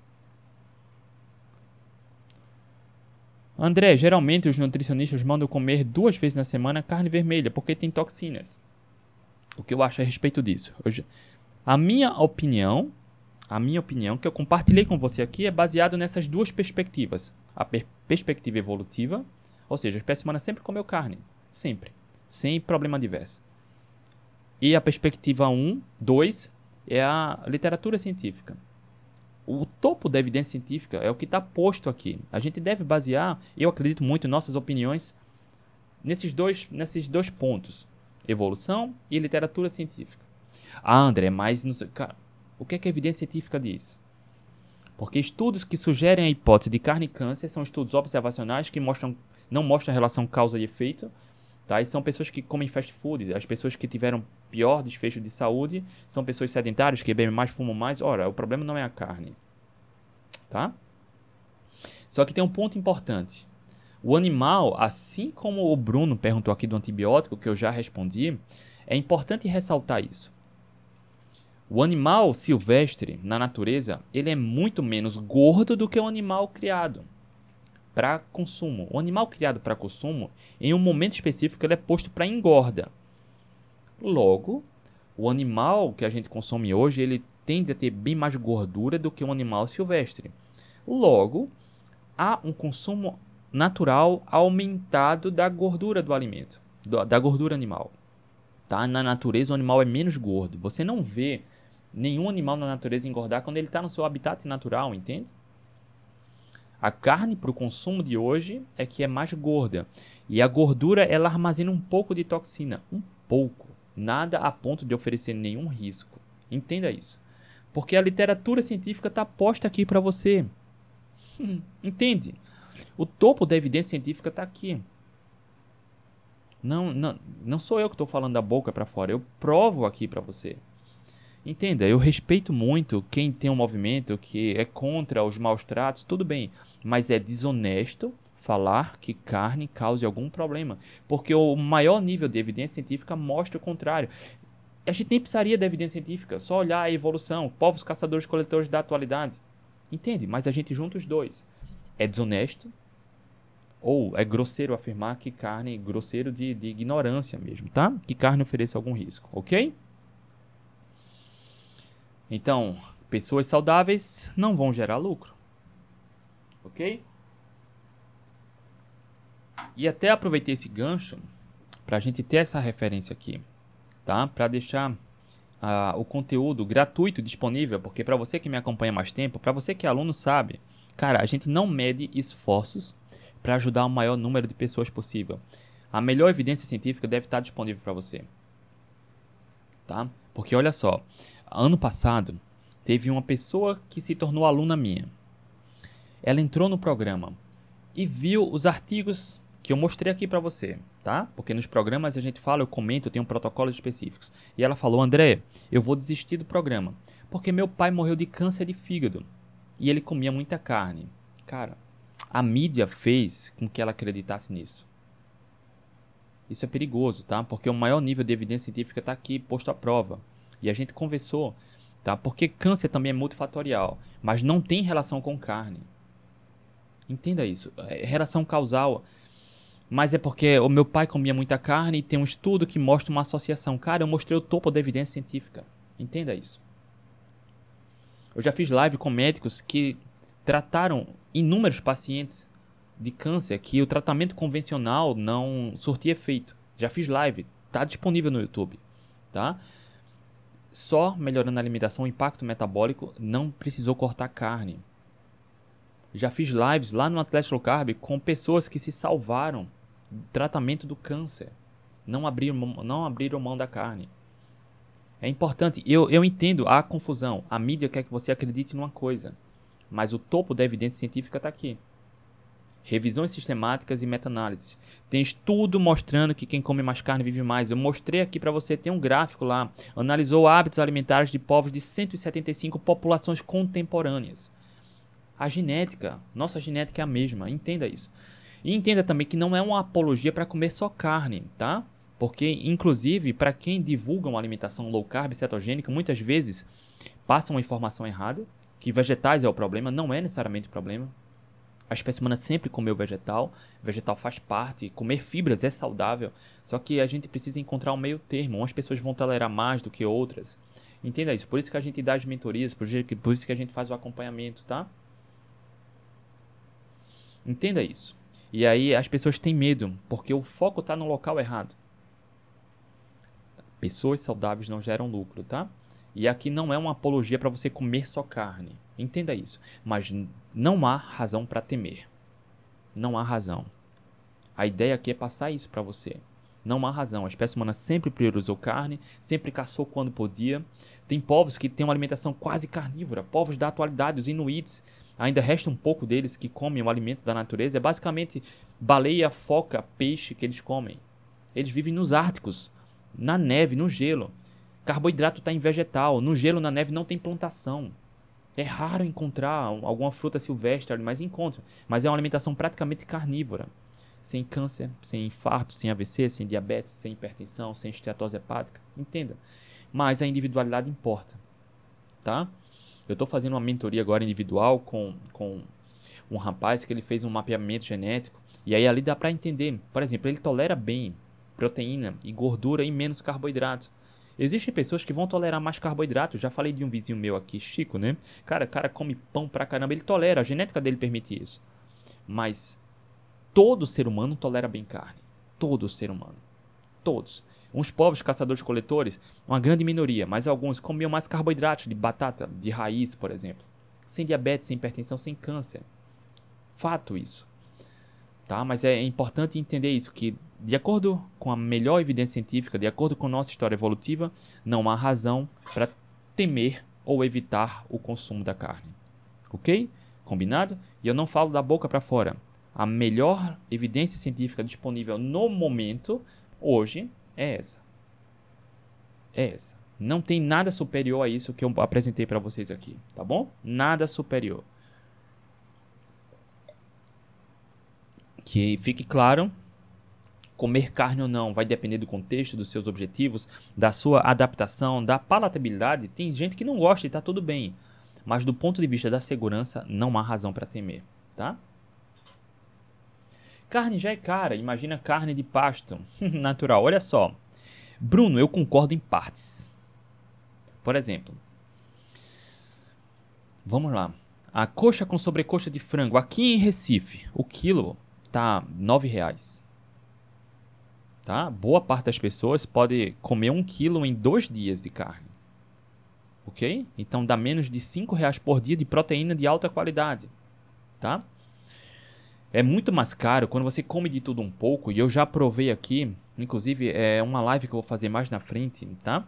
André, geralmente os nutricionistas mandam comer duas vezes na semana carne vermelha porque tem toxinas. O que eu acho a respeito disso? Hoje, a minha opinião, a minha opinião que eu compartilhei com você aqui é baseado nessas duas perspectivas. A per perspectiva evolutiva, ou seja, a espécie humana sempre comeu carne, sempre, sem problema diverso. E a perspectiva 1, 2 é a literatura científica o topo da evidência científica é o que está posto aqui. A gente deve basear, eu acredito muito, nossas opiniões nesses dois, nesses dois pontos: evolução e literatura científica. Ah, André, mas cara, o que, é que a evidência científica diz? Porque estudos que sugerem a hipótese de carne e câncer são estudos observacionais que mostram, não mostram relação causa e efeito. Tá? E são pessoas que comem fast food. As pessoas que tiveram pior desfecho de saúde são pessoas sedentárias que bebem mais, fumam mais. Ora, o problema não é a carne. Tá? Só que tem um ponto importante. O animal, assim como o Bruno perguntou aqui do antibiótico, que eu já respondi, é importante ressaltar isso. O animal silvestre, na natureza, ele é muito menos gordo do que o animal criado para consumo. O animal criado para consumo, em um momento específico, ele é posto para engorda. Logo, o animal que a gente consome hoje, ele tende a ter bem mais gordura do que um animal silvestre. Logo, há um consumo natural aumentado da gordura do alimento, da gordura animal. Tá? Na natureza, o animal é menos gordo. Você não vê nenhum animal na natureza engordar quando ele está no seu habitat natural, entende? A carne para o consumo de hoje é que é mais gorda. E a gordura ela armazena um pouco de toxina. Um pouco. Nada a ponto de oferecer nenhum risco. Entenda isso. Porque a literatura científica está posta aqui para você. Entende? O topo da evidência científica está aqui. Não, não, não sou eu que estou falando da boca para fora. Eu provo aqui para você. Entenda, eu respeito muito quem tem um movimento que é contra os maus tratos, tudo bem, mas é desonesto falar que carne cause algum problema, porque o maior nível de evidência científica mostra o contrário. A gente nem precisaria da evidência científica, só olhar a evolução, povos caçadores coletores da atualidade. Entende? Mas a gente junta os dois. É desonesto ou é grosseiro afirmar que carne, grosseiro de, de ignorância mesmo, tá? Que carne ofereça algum risco, ok? Então, pessoas saudáveis não vão gerar lucro. Ok? E até aproveitei esse gancho para a gente ter essa referência aqui, tá? Para deixar uh, o conteúdo gratuito disponível, porque para você que me acompanha mais tempo, para você que é aluno sabe, cara, a gente não mede esforços para ajudar o maior número de pessoas possível. A melhor evidência científica deve estar disponível para você, tá? Porque olha só, ano passado, teve uma pessoa que se tornou aluna minha. Ela entrou no programa e viu os artigos que eu mostrei aqui para você, tá? Porque nos programas a gente fala, eu comento, eu tenho protocolos específicos. E ela falou: "André, eu vou desistir do programa, porque meu pai morreu de câncer de fígado e ele comia muita carne". Cara, a mídia fez com que ela acreditasse nisso. Isso é perigoso, tá? Porque o maior nível de evidência científica está aqui posto à prova. E a gente conversou, tá? Porque câncer também é multifatorial, mas não tem relação com carne. Entenda isso. É relação causal. Mas é porque o meu pai comia muita carne e tem um estudo que mostra uma associação. Cara, eu mostrei o topo da evidência científica. Entenda isso. Eu já fiz live com médicos que trataram inúmeros pacientes de câncer que o tratamento convencional não surtia efeito. Já fiz live, tá disponível no YouTube, tá? Só melhorando a alimentação, o impacto metabólico, não precisou cortar carne. Já fiz lives lá no Atlético Low Carb com pessoas que se salvaram do tratamento do câncer. Não abriram, não abriram mão da carne. É importante, eu, eu entendo a confusão. A mídia quer que você acredite numa coisa. Mas o topo da evidência científica está aqui. Revisões sistemáticas e meta-análises. Tem estudo mostrando que quem come mais carne vive mais. Eu mostrei aqui para você, tem um gráfico lá. Analisou hábitos alimentares de povos de 175 populações contemporâneas. A genética, nossa genética é a mesma, entenda isso. E entenda também que não é uma apologia para comer só carne, tá? Porque, inclusive, para quem divulga uma alimentação low carb cetogênica, muitas vezes passa uma informação errada, que vegetais é o problema, não é necessariamente o problema. A espécie humana sempre comeu vegetal, vegetal faz parte, comer fibras é saudável, só que a gente precisa encontrar um meio termo, umas pessoas vão tolerar mais do que outras. Entenda isso, por isso que a gente dá as mentorias, por isso que a gente faz o acompanhamento, tá? Entenda isso. E aí as pessoas têm medo, porque o foco está no local errado. Pessoas saudáveis não geram lucro, tá? E aqui não é uma apologia para você comer só carne. Entenda isso. Mas não há razão para temer. Não há razão. A ideia aqui é passar isso para você. Não há razão. A espécie humana sempre priorizou carne, sempre caçou quando podia. Tem povos que têm uma alimentação quase carnívora. Povos da atualidade, os inuits, ainda resta um pouco deles que comem o alimento da natureza. É basicamente baleia, foca, peixe que eles comem. Eles vivem nos árticos, na neve, no gelo. Carboidrato está em vegetal. No gelo, na neve, não tem plantação. É raro encontrar alguma fruta silvestre, mas encontra. Mas é uma alimentação praticamente carnívora. Sem câncer, sem infarto, sem AVC, sem diabetes, sem hipertensão, sem esteatose hepática. Entenda. Mas a individualidade importa. Tá? Eu estou fazendo uma mentoria agora individual com, com um rapaz que ele fez um mapeamento genético. E aí ali dá para entender. Por exemplo, ele tolera bem proteína e gordura e menos carboidrato. Existem pessoas que vão tolerar mais carboidrato. Já falei de um vizinho meu aqui, Chico, né? Cara, cara come pão pra caramba, ele tolera, a genética dele permite isso. Mas todo ser humano tolera bem carne. Todo ser humano. Todos. Uns povos caçadores-coletores, uma grande minoria, mas alguns comiam mais carboidratos de batata, de raiz, por exemplo. Sem diabetes, sem hipertensão, sem câncer. Fato isso. Tá? Mas é importante entender isso, que de acordo com a melhor evidência científica, de acordo com nossa história evolutiva, não há razão para temer ou evitar o consumo da carne. Ok? Combinado? E eu não falo da boca para fora. A melhor evidência científica disponível no momento, hoje, é essa. É essa. Não tem nada superior a isso que eu apresentei para vocês aqui, tá bom? Nada superior. Que fique claro comer carne ou não vai depender do contexto, dos seus objetivos, da sua adaptação, da palatabilidade. Tem gente que não gosta e está tudo bem. Mas do ponto de vista da segurança, não há razão para temer, tá? Carne já é cara, imagina carne de pasto natural. Olha só. Bruno, eu concordo em partes. Por exemplo, vamos lá. A coxa com sobrecoxa de frango aqui em Recife, o quilo tá R$ reais tá? Boa parte das pessoas pode comer um quilo em dois dias de carne, ok? Então dá menos de cinco reais por dia de proteína de alta qualidade, tá? É muito mais caro quando você come de tudo um pouco, e eu já provei aqui, inclusive é uma live que eu vou fazer mais na frente, tá?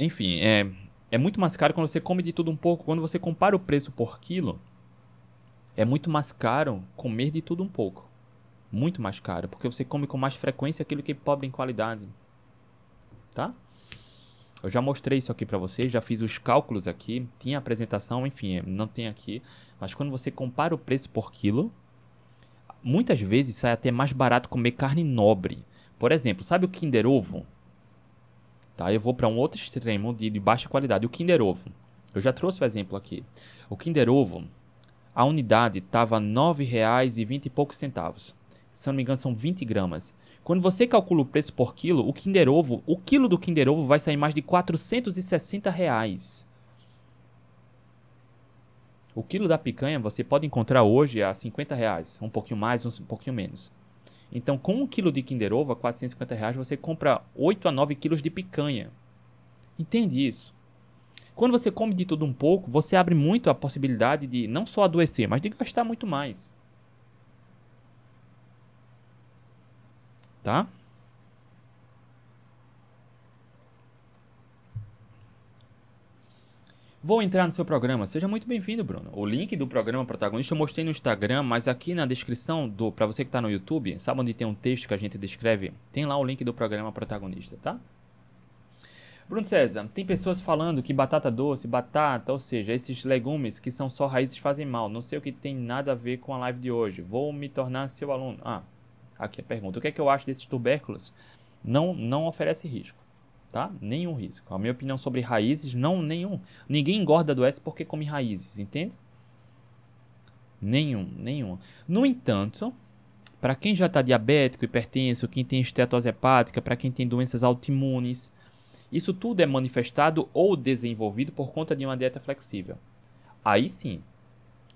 Enfim, é, é muito mais caro quando você come de tudo um pouco. Quando você compara o preço por quilo, é muito mais caro comer de tudo um pouco muito mais caro, porque você come com mais frequência aquilo que é pobre em qualidade. Tá? Eu já mostrei isso aqui para vocês, já fiz os cálculos aqui, tinha apresentação, enfim, não tem aqui, mas quando você compara o preço por quilo, muitas vezes sai até mais barato comer carne nobre. Por exemplo, sabe o Kinder Ovo? Tá, eu vou para um outro extremo de, de baixa qualidade, o Kinder Ovo. Eu já trouxe o exemplo aqui. O Kinder Ovo, a unidade estava R$ 9,20 e poucos centavos se não me engano, são 20 gramas. Quando você calcula o preço por quilo, o Kinder Ovo, o quilo do Kinder Ovo vai sair mais de 460 reais. O quilo da picanha você pode encontrar hoje a 50 reais, um pouquinho mais, um pouquinho menos. Então, com um quilo de Kinder Ovo a 450 reais, você compra 8 a 9 quilos de picanha. Entende isso? Quando você come de tudo um pouco, você abre muito a possibilidade de não só adoecer, mas de gastar muito mais. Tá? Vou entrar no seu programa. Seja muito bem-vindo, Bruno. O link do programa protagonista eu mostrei no Instagram, mas aqui na descrição do para você que está no YouTube, sabe onde tem um texto que a gente descreve? Tem lá o link do programa protagonista, tá? Bruno César, tem pessoas falando que batata doce, batata, ou seja, esses legumes que são só raízes fazem mal. Não sei o que tem nada a ver com a live de hoje. Vou me tornar seu aluno. Ah, aqui a pergunta. O que é que eu acho desses tubérculos? Não, não oferece risco tá? Nenhum risco. A minha opinião sobre raízes, não nenhum. Ninguém engorda do S porque come raízes, entende? Nenhum, nenhum. No entanto, para quem já está diabético, hipertenso, quem tem estetose hepática, para quem tem doenças autoimunes, isso tudo é manifestado ou desenvolvido por conta de uma dieta flexível. Aí sim,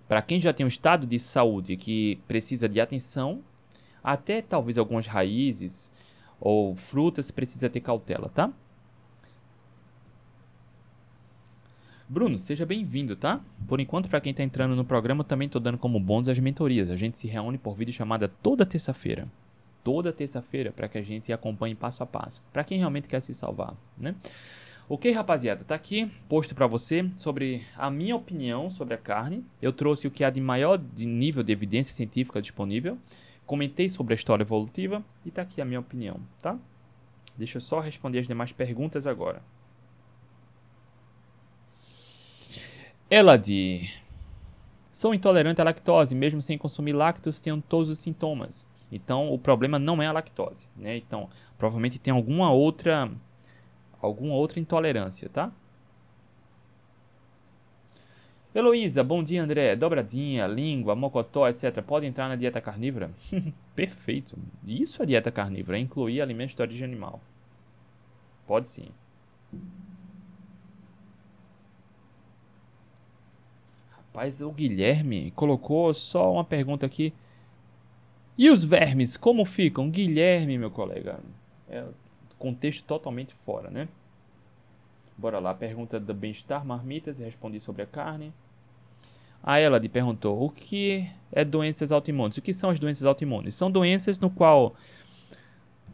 para quem já tem um estado de saúde que precisa de atenção, até talvez algumas raízes ou frutas precisa ter cautela, tá? Bruno, seja bem-vindo, tá? Por enquanto, para quem está entrando no programa, também estou dando como bônus as mentorias. A gente se reúne por vídeo chamada toda terça-feira. Toda terça-feira, para que a gente acompanhe passo a passo. Para quem realmente quer se salvar, né? Ok, rapaziada, tá aqui posto para você sobre a minha opinião sobre a carne. Eu trouxe o que há de maior nível de evidência científica disponível. Comentei sobre a história evolutiva e tá aqui a minha opinião, tá? Deixa eu só responder as demais perguntas agora. Ela de Sou intolerante à lactose, mesmo sem consumir lácteos, tenho todos os sintomas. Então, o problema não é a lactose, né? Então, provavelmente tem alguma outra alguma outra intolerância, tá? Heloísa, bom dia André. Dobradinha, língua, mocotó, etc. Pode entrar na dieta carnívora? Perfeito. Isso é dieta carnívora, é incluir alimentos de origem animal. Pode sim. Rapaz, o Guilherme colocou só uma pergunta aqui. E os vermes, como ficam? Guilherme, meu colega. É contexto totalmente fora, né? Bora lá, pergunta do bem-estar, marmitas, respondi sobre a carne. A ela de perguntou: o que é doenças autoimunes? O que são as doenças autoimunes? São doenças no qual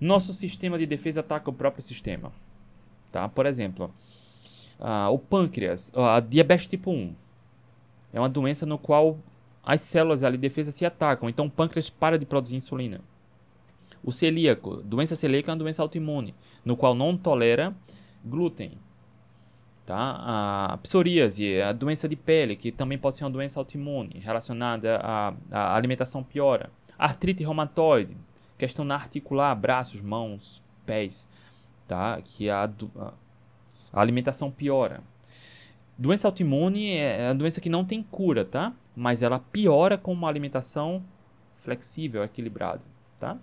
nosso sistema de defesa ataca o próprio sistema. Tá? Por exemplo, uh, o pâncreas, a diabetes tipo 1. É uma doença no qual as células ali de defesa se atacam, então o pâncreas para de produzir insulina. O celíaco, doença celíaca é uma doença autoimune, no qual não tolera glúten. Tá? A psoríase, a doença de pele, que também pode ser uma doença autoimune, relacionada à, à alimentação piora. Artrite reumatoide, questão na articular, braços, mãos, pés, tá? que a, a alimentação piora. Doença autoimune é a doença que não tem cura, tá? Mas ela piora com uma alimentação flexível, equilibrada, tá?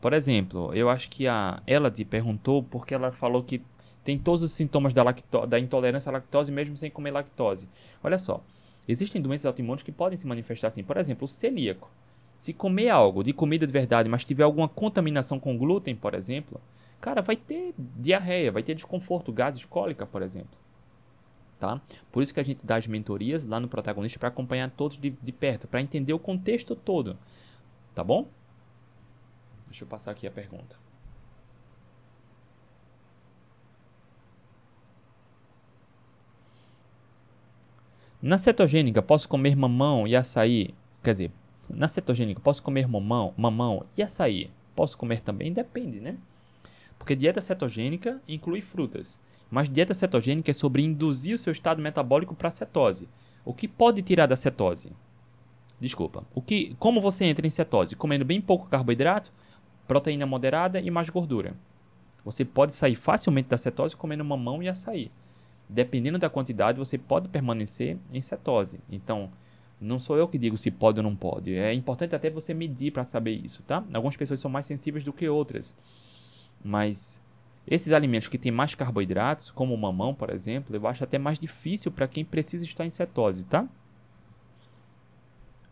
Por exemplo, eu acho que a Elodie perguntou porque ela falou que tem todos os sintomas da, da intolerância à lactose mesmo sem comer lactose. Olha só, existem doenças autoimunes que podem se manifestar assim. Por exemplo, o celíaco. Se comer algo de comida de verdade, mas tiver alguma contaminação com glúten, por exemplo, cara, vai ter diarreia, vai ter desconforto, gases, cólica, por exemplo tá? Por isso que a gente dá as mentorias lá no protagonista para acompanhar todos de, de perto, para entender o contexto todo, tá bom? Deixa eu passar aqui a pergunta. Na cetogênica, posso comer mamão e açaí? Quer dizer, na cetogênica, posso comer mamão, mamão e açaí? Posso comer também? Depende, né? Porque dieta cetogênica inclui frutas. Mas dieta cetogênica é sobre induzir o seu estado metabólico para cetose. O que pode tirar da cetose? Desculpa. O que, como você entra em cetose? Comendo bem pouco carboidrato, proteína moderada e mais gordura. Você pode sair facilmente da cetose comendo mamão e açaí dependendo da quantidade, você pode permanecer em cetose. Então, não sou eu que digo se pode ou não pode. É importante até você medir para saber isso, tá? Algumas pessoas são mais sensíveis do que outras. Mas esses alimentos que têm mais carboidratos, como o mamão, por exemplo, eu acho até mais difícil para quem precisa estar em cetose, tá?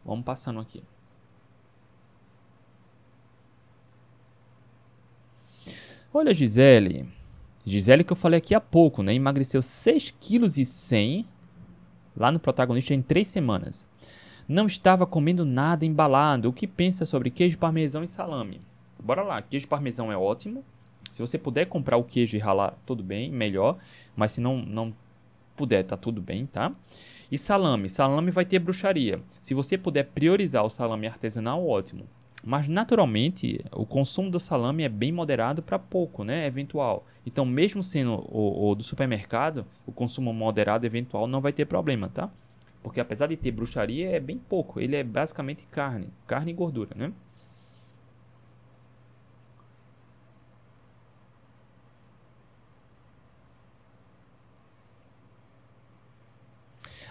Vamos passando aqui. Olha, Gisele. Gisele que eu falei aqui há pouco, né? Emagreceu 6,1 kg lá no protagonista em 3 semanas. Não estava comendo nada embalado. O que pensa sobre queijo parmesão e salame? Bora lá, queijo parmesão é ótimo. Se você puder comprar o queijo e ralar, tudo bem, melhor. Mas se não, não puder, tá tudo bem, tá? E salame, salame vai ter bruxaria. Se você puder priorizar o salame artesanal, ótimo. Mas naturalmente, o consumo do salame é bem moderado para pouco, né? Eventual. Então, mesmo sendo o, o, do supermercado, o consumo moderado eventual não vai ter problema, tá? Porque apesar de ter bruxaria, é bem pouco. Ele é basicamente carne, carne e gordura, né?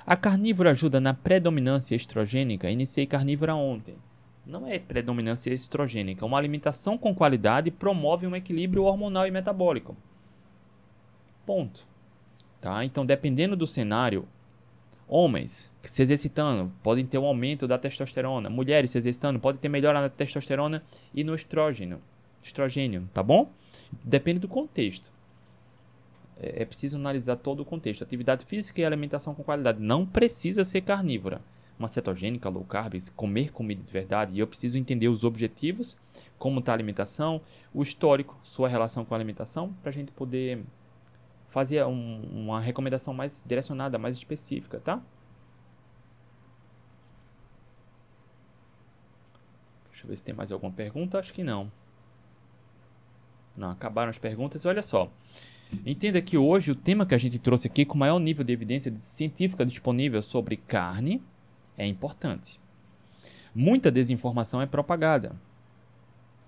A carnívora ajuda na predominância estrogênica. Iniciei carnívora ontem. Não é predominância estrogênica. Uma alimentação com qualidade promove um equilíbrio hormonal e metabólico. Ponto. Tá? Então, dependendo do cenário, homens se exercitando podem ter um aumento da testosterona. Mulheres se exercitando podem ter melhora na testosterona e no estrógeno. Estrogênio, tá bom? Depende do contexto. É, é preciso analisar todo o contexto. Atividade física e alimentação com qualidade. Não precisa ser carnívora. Uma cetogênica, low carb, comer comida de verdade. E eu preciso entender os objetivos, como está a alimentação, o histórico, sua relação com a alimentação, para a gente poder fazer um, uma recomendação mais direcionada, mais específica, tá? Deixa eu ver se tem mais alguma pergunta. Acho que não. Não, acabaram as perguntas. Olha só. Entenda que hoje o tema que a gente trouxe aqui, com maior nível de evidência científica disponível sobre carne, é importante. Muita desinformação é propagada.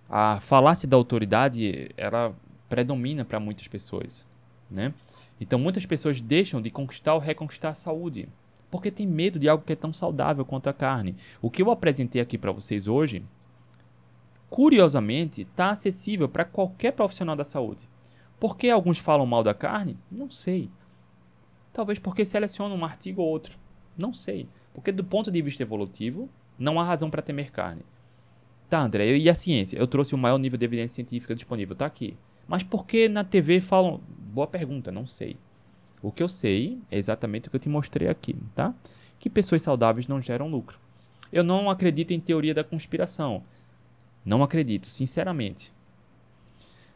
A falácia da autoridade, ela predomina para muitas pessoas, né? Então muitas pessoas deixam de conquistar ou reconquistar a saúde, porque tem medo de algo que é tão saudável quanto a carne. O que eu apresentei aqui para vocês hoje, curiosamente, está acessível para qualquer profissional da saúde. Por que alguns falam mal da carne? Não sei. Talvez porque selecionam um artigo ou outro. Não sei. Porque do ponto de vista evolutivo, não há razão para temer carne. Tá, André, e a ciência? Eu trouxe o maior nível de evidência científica disponível, tá aqui. Mas por que na TV falam. Boa pergunta, não sei. O que eu sei é exatamente o que eu te mostrei aqui, tá? Que pessoas saudáveis não geram lucro. Eu não acredito em teoria da conspiração. Não acredito, sinceramente.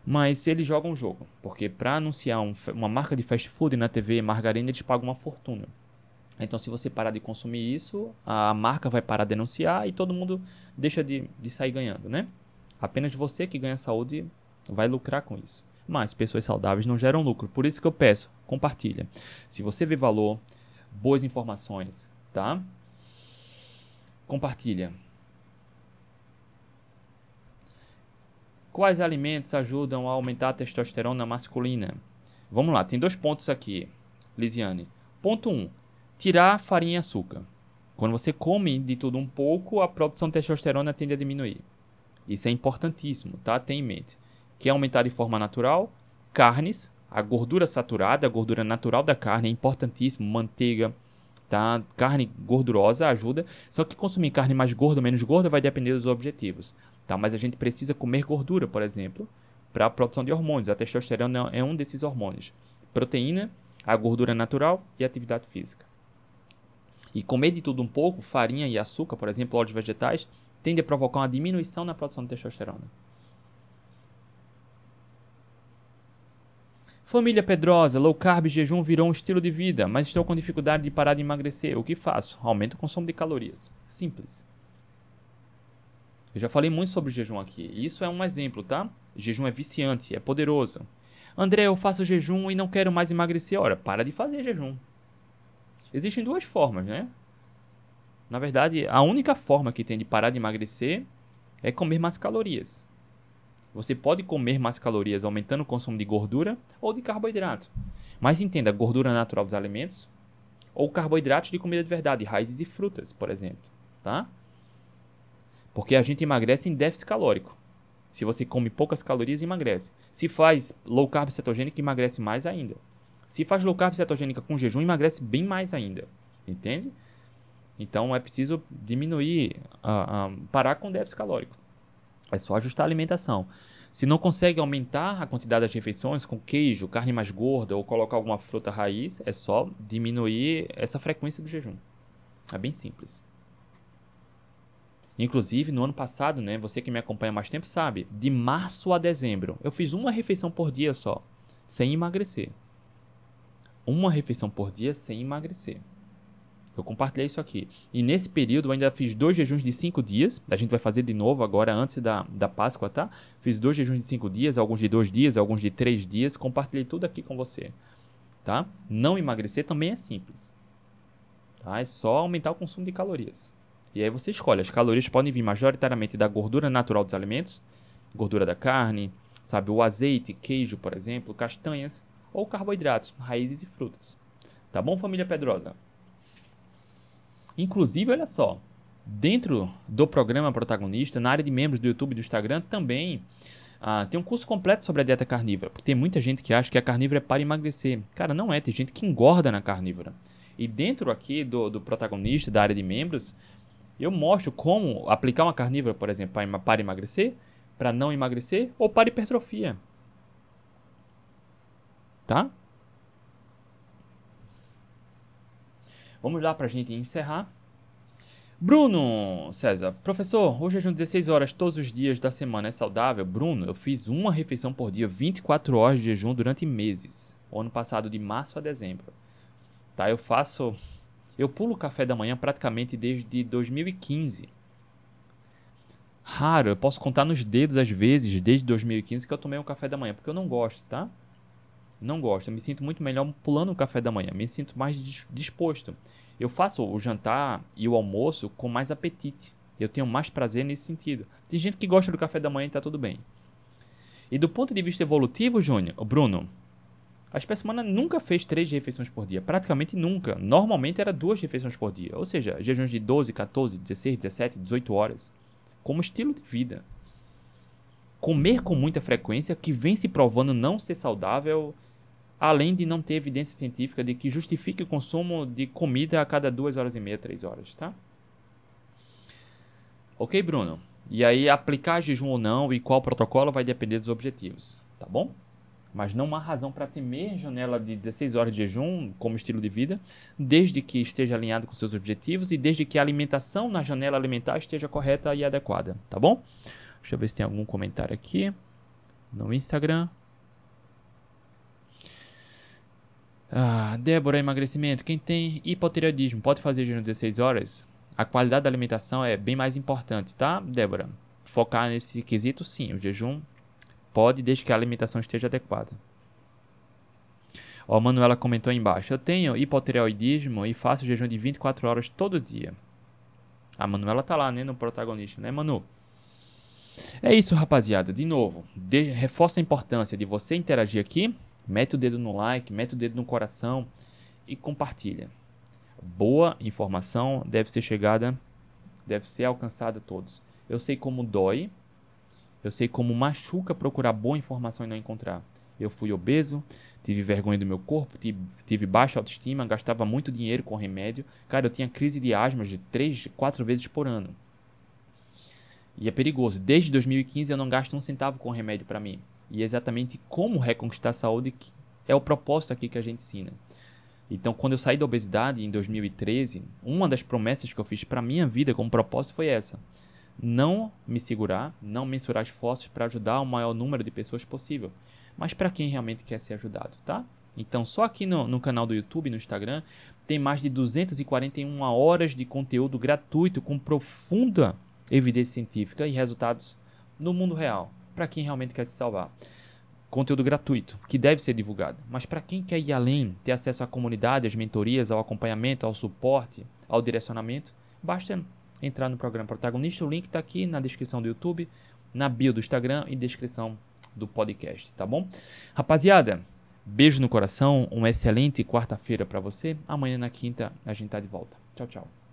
Mas eles jogam o jogo, porque para anunciar um, uma marca de fast food na TV, margarina, eles pagam uma fortuna. Então, se você parar de consumir isso, a marca vai parar de denunciar e todo mundo deixa de, de sair ganhando, né? Apenas você que ganha saúde vai lucrar com isso. Mas pessoas saudáveis não geram lucro. Por isso que eu peço, compartilha. Se você vê valor, boas informações, tá? Compartilha. Quais alimentos ajudam a aumentar a testosterona masculina? Vamos lá, tem dois pontos aqui, Lisiane. Ponto 1. Um, tirar farinha e açúcar. Quando você come de tudo um pouco, a produção de testosterona tende a diminuir. Isso é importantíssimo, tá? Tenha em mente. Quer aumentar de forma natural? Carnes, a gordura saturada, a gordura natural da carne é importantíssimo. Manteiga, tá? Carne gordurosa ajuda. Só que consumir carne mais gorda ou menos gorda vai depender dos objetivos. Tá? Mas a gente precisa comer gordura, por exemplo, para a produção de hormônios. A testosterona é um desses hormônios. Proteína, a gordura natural e atividade física. E comer de tudo um pouco, farinha e açúcar, por exemplo, óleos vegetais, tende a provocar uma diminuição na produção de testosterona. Família Pedrosa, low carb jejum virou um estilo de vida, mas estou com dificuldade de parar de emagrecer. O que faço? Aumento o consumo de calorias. Simples. Eu já falei muito sobre jejum aqui. Isso é um exemplo, tá? Jejum é viciante, é poderoso. André, eu faço jejum e não quero mais emagrecer. Ora, para de fazer jejum. Existem duas formas, né? Na verdade, a única forma que tem de parar de emagrecer é comer mais calorias. Você pode comer mais calorias aumentando o consumo de gordura ou de carboidrato. Mas entenda, gordura natural dos alimentos ou carboidratos de comida de verdade, raízes e frutas, por exemplo, tá? Porque a gente emagrece em déficit calórico. Se você come poucas calorias, emagrece. Se faz low carb cetogênica, emagrece mais ainda. Se faz low carb cetogênica com jejum, emagrece bem mais ainda. Entende? Então é preciso diminuir, uh, uh, parar com déficit calórico. É só ajustar a alimentação. Se não consegue aumentar a quantidade das refeições com queijo, carne mais gorda ou colocar alguma fruta raiz, é só diminuir essa frequência do jejum. É bem simples. Inclusive, no ano passado, né, você que me acompanha mais tempo sabe, de março a dezembro, eu fiz uma refeição por dia só, sem emagrecer. Uma refeição por dia sem emagrecer. Eu compartilhei isso aqui. E nesse período eu ainda fiz dois jejuns de cinco dias. A gente vai fazer de novo agora antes da, da Páscoa, tá? Fiz dois jejuns de cinco dias, alguns de dois dias, alguns de três dias. Compartilhei tudo aqui com você, tá? Não emagrecer também é simples. Tá? É só aumentar o consumo de calorias. E aí você escolhe. As calorias podem vir majoritariamente da gordura natural dos alimentos, gordura da carne, sabe, o azeite, queijo, por exemplo, castanhas, ou carboidratos, raízes e frutas. Tá bom, família Pedrosa? Inclusive, olha só, dentro do programa protagonista, na área de membros do YouTube e do Instagram, também ah, tem um curso completo sobre a dieta carnívora. Porque tem muita gente que acha que a carnívora é para emagrecer. Cara, não é. Tem gente que engorda na carnívora. E dentro aqui do, do protagonista, da área de membros, eu mostro como aplicar uma carnívora, por exemplo, para, para emagrecer, para não emagrecer ou para hipertrofia. Tá? Vamos lá para a gente encerrar. Bruno César, professor, o jejum 16 horas todos os dias da semana é saudável? Bruno, eu fiz uma refeição por dia, 24 horas de jejum durante meses. O ano passado, de março a dezembro. Tá, eu faço. Eu pulo o café da manhã praticamente desde 2015. Raro, eu posso contar nos dedos às vezes, desde 2015, que eu tomei um café da manhã, porque eu não gosto, tá? Não gosto. Eu me sinto muito melhor pulando o café da manhã. Me sinto mais disposto. Eu faço o jantar e o almoço com mais apetite. Eu tenho mais prazer nesse sentido. Tem gente que gosta do café da manhã e tá tudo bem. E do ponto de vista evolutivo, Júnior, Bruno, a espécie humana nunca fez três refeições por dia. Praticamente nunca. Normalmente era duas refeições por dia. Ou seja, jejuns de 12, 14, 16, 17, 18 horas. Como estilo de vida. Comer com muita frequência, que vem se provando não ser saudável, além de não ter evidência científica de que justifique o consumo de comida a cada duas horas e meia, três horas, tá? Ok, Bruno? E aí, aplicar jejum ou não e qual protocolo vai depender dos objetivos, tá bom? Mas não há razão para temer janela de 16 horas de jejum como estilo de vida, desde que esteja alinhado com seus objetivos e desde que a alimentação na janela alimentar esteja correta e adequada, tá bom? Deixa eu ver se tem algum comentário aqui no Instagram. Ah, Débora, emagrecimento. Quem tem hipotireoidismo pode fazer jejum 16 horas? A qualidade da alimentação é bem mais importante, tá, Débora? Focar nesse quesito, sim. O jejum pode, desde que a alimentação esteja adequada. Ó, a Manuela comentou aí embaixo. Eu tenho hipotireoidismo e faço jejum de 24 horas todo dia. A Manuela tá lá, né, no protagonista, né, Manu? É isso, rapaziada. De novo, de, reforça a importância de você interagir aqui Mete o dedo no like, mete o dedo no coração e compartilha. Boa informação deve ser chegada, deve ser alcançada a todos. Eu sei como dói, eu sei como machuca procurar boa informação e não encontrar. Eu fui obeso, tive vergonha do meu corpo, tive, baixa autoestima, gastava muito dinheiro com remédio. Cara, eu tinha crise de asma de 3, 4 vezes por ano. E é perigoso. Desde 2015 eu não gasto um centavo com remédio para mim. E exatamente como reconquistar a saúde é o propósito aqui que a gente ensina. Então, quando eu saí da obesidade em 2013, uma das promessas que eu fiz para minha vida como propósito foi essa: não me segurar, não mensurar esforços para ajudar o maior número de pessoas possível, mas para quem realmente quer ser ajudado, tá? Então, só aqui no, no canal do YouTube no Instagram tem mais de 241 horas de conteúdo gratuito com profunda evidência científica e resultados no mundo real para quem realmente quer se salvar. Conteúdo gratuito, que deve ser divulgado. Mas para quem quer ir além, ter acesso à comunidade, às mentorias, ao acompanhamento, ao suporte, ao direcionamento, basta entrar no programa protagonista. O link está aqui na descrição do YouTube, na bio do Instagram e descrição do podcast, tá bom? Rapaziada, beijo no coração, uma excelente quarta-feira para você. Amanhã na quinta a gente tá de volta. Tchau, tchau.